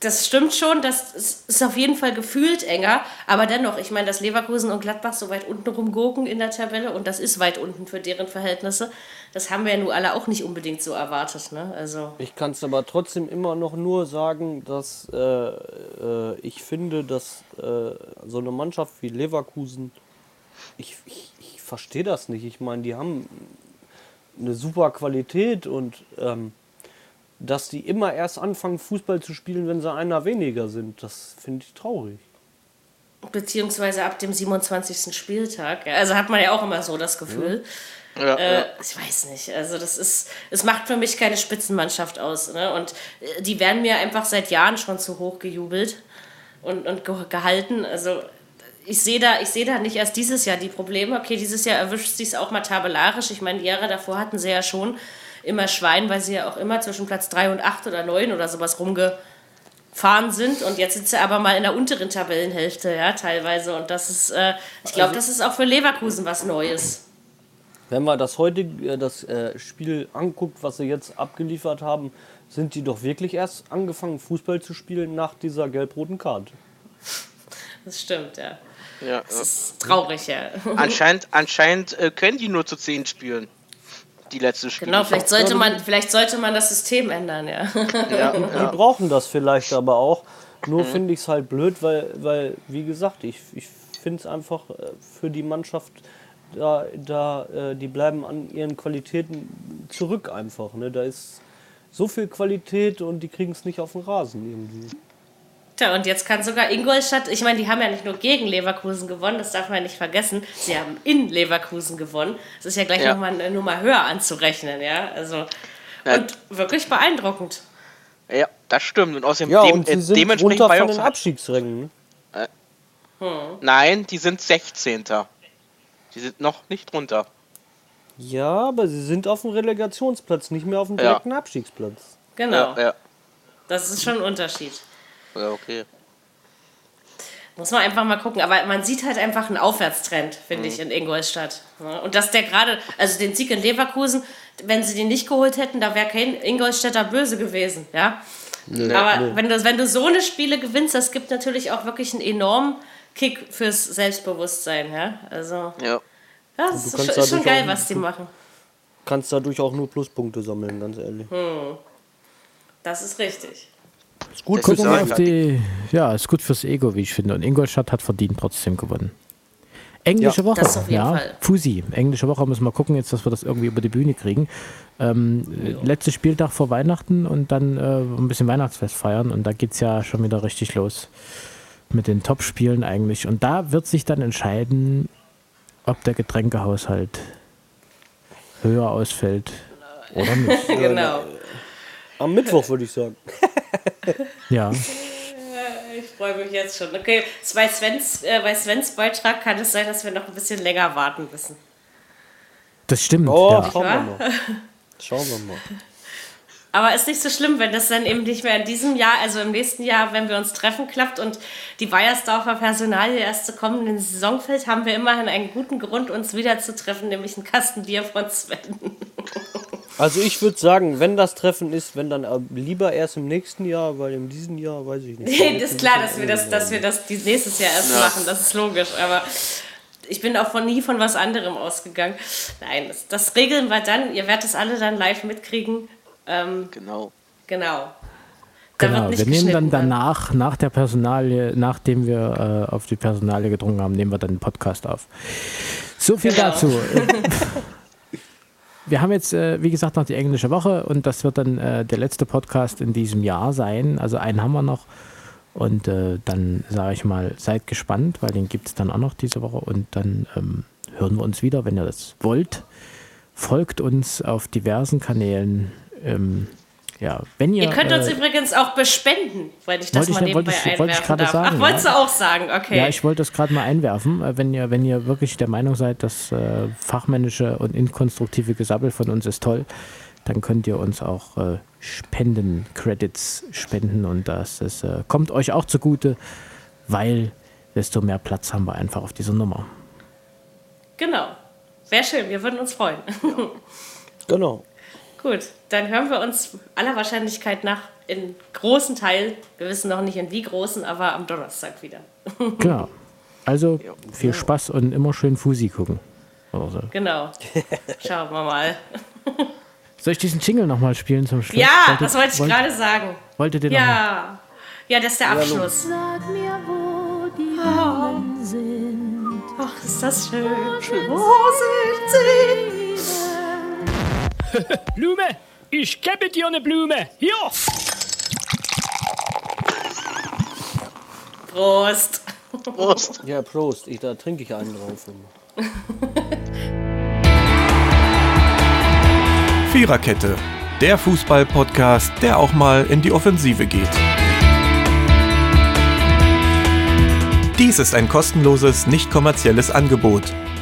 das stimmt schon, das ist auf jeden Fall gefühlt enger, aber dennoch, ich meine, dass Leverkusen und Gladbach so weit unten rumgurken in der Tabelle und das ist weit unten für deren Verhältnisse, das haben wir ja nun alle auch nicht unbedingt so erwartet, ne? Also, Ich kann es aber trotzdem immer noch nur sagen, dass äh, äh, ich finde, dass äh, so eine Mannschaft wie Leverkusen, ich, ich, ich verstehe das nicht. Ich meine, die haben eine super Qualität und ähm, dass die immer erst anfangen, Fußball zu spielen, wenn sie einer weniger sind, das finde ich traurig. beziehungsweise ab dem 27. Spieltag, ja, also hat man ja auch immer so das Gefühl. Ja, Äh, ja. ich weiß nicht. Also das ist, es macht für mich keine Spitzenmannschaft aus. Ne? Und äh, die werden mir einfach seit Jahren schon zu hoch gejubelt und, und ge gehalten. Also ich sehe da, ich sehe da nicht erst dieses Jahr die Probleme. Okay, dieses Jahr erwischt sie es auch mal tabellarisch. Ich meine, die Jahre davor hatten sie ja schon immer Schwein, weil sie ja auch immer zwischen Platz 3 und 8 oder 9 oder sowas rumgefahren sind. Und jetzt sind sie aber mal in der unteren Tabellenhälfte, ja, teilweise. Und das ist, äh, ich glaube, das ist auch für Leverkusen was Neues. Wenn man das heute, äh, das äh, Spiel anguckt, was sie jetzt abgeliefert haben, sind die doch wirklich erst angefangen, Fußball zu spielen nach dieser gelb-roten Karte. Das stimmt, ja. ja, Das ja. ist traurig, ja. Anscheinend, anscheinend äh, können die nur zu 10 spielen. Die letzten Spiele. Genau, vielleicht sollte man, vielleicht sollte man das System ändern, ja. Ja, Die ja. brauchen das vielleicht aber auch. Nur finde ich es halt blöd, weil, weil, wie gesagt, ich, ich finde es einfach äh, für die Mannschaft, da, da, äh, die bleiben an ihren Qualitäten zurück einfach. Ne? Da ist so viel Qualität und die kriegen es nicht auf den Rasen irgendwie. Tja, und jetzt kann sogar Ingolstadt, ich meine, die haben ja nicht nur gegen Leverkusen gewonnen, das darf man nicht vergessen, sie haben in Leverkusen gewonnen. Das ist ja gleich Ja. nochmal eine Nummer höher anzurechnen, ja. Also, Ja. und wirklich beeindruckend. ja, das stimmt. Und außerdem Ja, dem, und sie äh, sind dementsprechend runter war ja von auch den Abstiegsrängen. Ne? Nein, die sind 16. Die sind noch nicht runter. Ja, aber sie sind auf dem Relegationsplatz, nicht mehr auf dem Ja. direkten Abstiegsplatz. Genau. Ja, ja. Das ist schon ein Unterschied. Ja okay. Muss man einfach mal gucken. Aber man sieht halt einfach einen Aufwärtstrend, finde Mhm. ich, in Ingolstadt. Ja, Und dass der gerade, also den Sieg in Leverkusen, wenn sie den nicht geholt hätten, da wäre kein Ingolstädter böse gewesen. Ja? Aber Wenn, du, wenn du so eine Spiele gewinnst, das gibt natürlich auch wirklich einen enormen Kick fürs Selbstbewusstsein. Ja? Also, Ja. das ist, schon, ist schon geil, auch- was die machen. Kannst dadurch auch nur Pluspunkte sammeln, ganz ehrlich. Das ist richtig. Ist gut Das für ist Gucken wir auf die, ja, ist gut fürs Ego, wie ich finde. Und Ingolstadt hat verdient trotzdem gewonnen. Englische Woche, Das auf jeden ja. Fall. Fusi. Englische Woche müssen wir gucken jetzt, dass wir das irgendwie über die Bühne kriegen. Ähm, Letzter Spieltag vor Weihnachten und dann äh, ein bisschen Weihnachtsfest feiern und da geht es ja schon wieder richtig los mit den Top-Spielen eigentlich. Und da wird sich dann entscheiden, ob der Getränkehaushalt höher ausfällt oder nicht. Genau. Am Mittwoch würde ich sagen. Ja, Ich freue mich jetzt schon. Okay, bei Svens, äh, bei Svens Beitrag kann es sein, dass wir noch ein bisschen länger warten müssen. das stimmt. Oh, ja. schauen wir mal. Schauen wir mal. Aber ist nicht so schlimm, wenn das dann eben nicht mehr in diesem Jahr, also im nächsten Jahr, wenn wir uns treffen, klappt und die Bayersdorfer Personalie erst zur kommenden Saison fällt, haben wir immerhin einen guten Grund, uns wiederzutreffen, nämlich ein Kasten Bier von Sven. Also ich würde sagen, wenn das Treffen ist, wenn dann äh, lieber erst im nächsten Jahr, weil in diesem Jahr weiß ich nicht. Nee, das ist klar, dass wir das, dass wir das nächstes Jahr erst machen, das ist logisch, aber ich bin auch von nie von was anderem ausgegangen. Nein, das, das regeln wir dann. Ihr werdet es alle dann live mitkriegen. Ähm, Genau. genau. Da Genau, wir nehmen dann ne? danach, nach der Personalie, nachdem wir äh, auf die Personalie gedrungen haben, nehmen wir dann einen Podcast auf. So viel Genau. dazu. wir haben jetzt, äh, wie gesagt, noch die englische Woche und das wird dann äh, der letzte Podcast in diesem Jahr sein. Also einen haben wir noch. Und äh, dann sage ich mal, seid gespannt, weil den gibt es dann auch noch diese Woche. Und dann ähm, hören wir uns wieder, wenn ihr das wollt. Folgt uns auf diversen Kanälen. Ähm, ja, wenn ihr, Ihr könnt uns äh, übrigens auch bespenden, weil ich das Wollte ich- mal nebenbei wollte ich- wollte ich einwerfen gerade darf. sagen, Ach, wolltest ja. du auch sagen? Okay. Ja, ich wollte das gerade mal einwerfen. Äh, Wenn ihr, wenn ihr wirklich der Meinung seid, das äh, fachmännische und inkonstruktive Gesabbel von uns ist toll, dann könnt ihr uns auch äh, Spenden, Credits spenden und das, das äh, kommt euch auch zugute, weil desto mehr Platz haben wir einfach auf dieser Nummer. Genau. Wäre schön, wir würden uns freuen. Genau. Gut, dann hören wir uns aller Wahrscheinlichkeit nach in großen Teil, wir wissen noch nicht in wie großen, aber am Donnerstag wieder. Genau. Also viel Spaß und immer schön Fusi gucken. Oder so. Genau. Schauen wir mal. Soll ich diesen Jingle nochmal spielen zum Schluss? Ja, Wolltet- das wollte ich wollt- gerade sagen. Wolltet ihr nochmal? Ja. Ja, das ist der Abschluss. Sag mir, wo die Blumen sind. Ach, ist das schön. Blume, ich gebe dir eine Blume. Hier. Prost. Prost. Ja, Prost. Ich, da trinke ich einen drauf. Viererkette, der Fußball-Podcast, der auch mal in die Offensive geht. Dies ist ein kostenloses, nicht kommerzielles Angebot.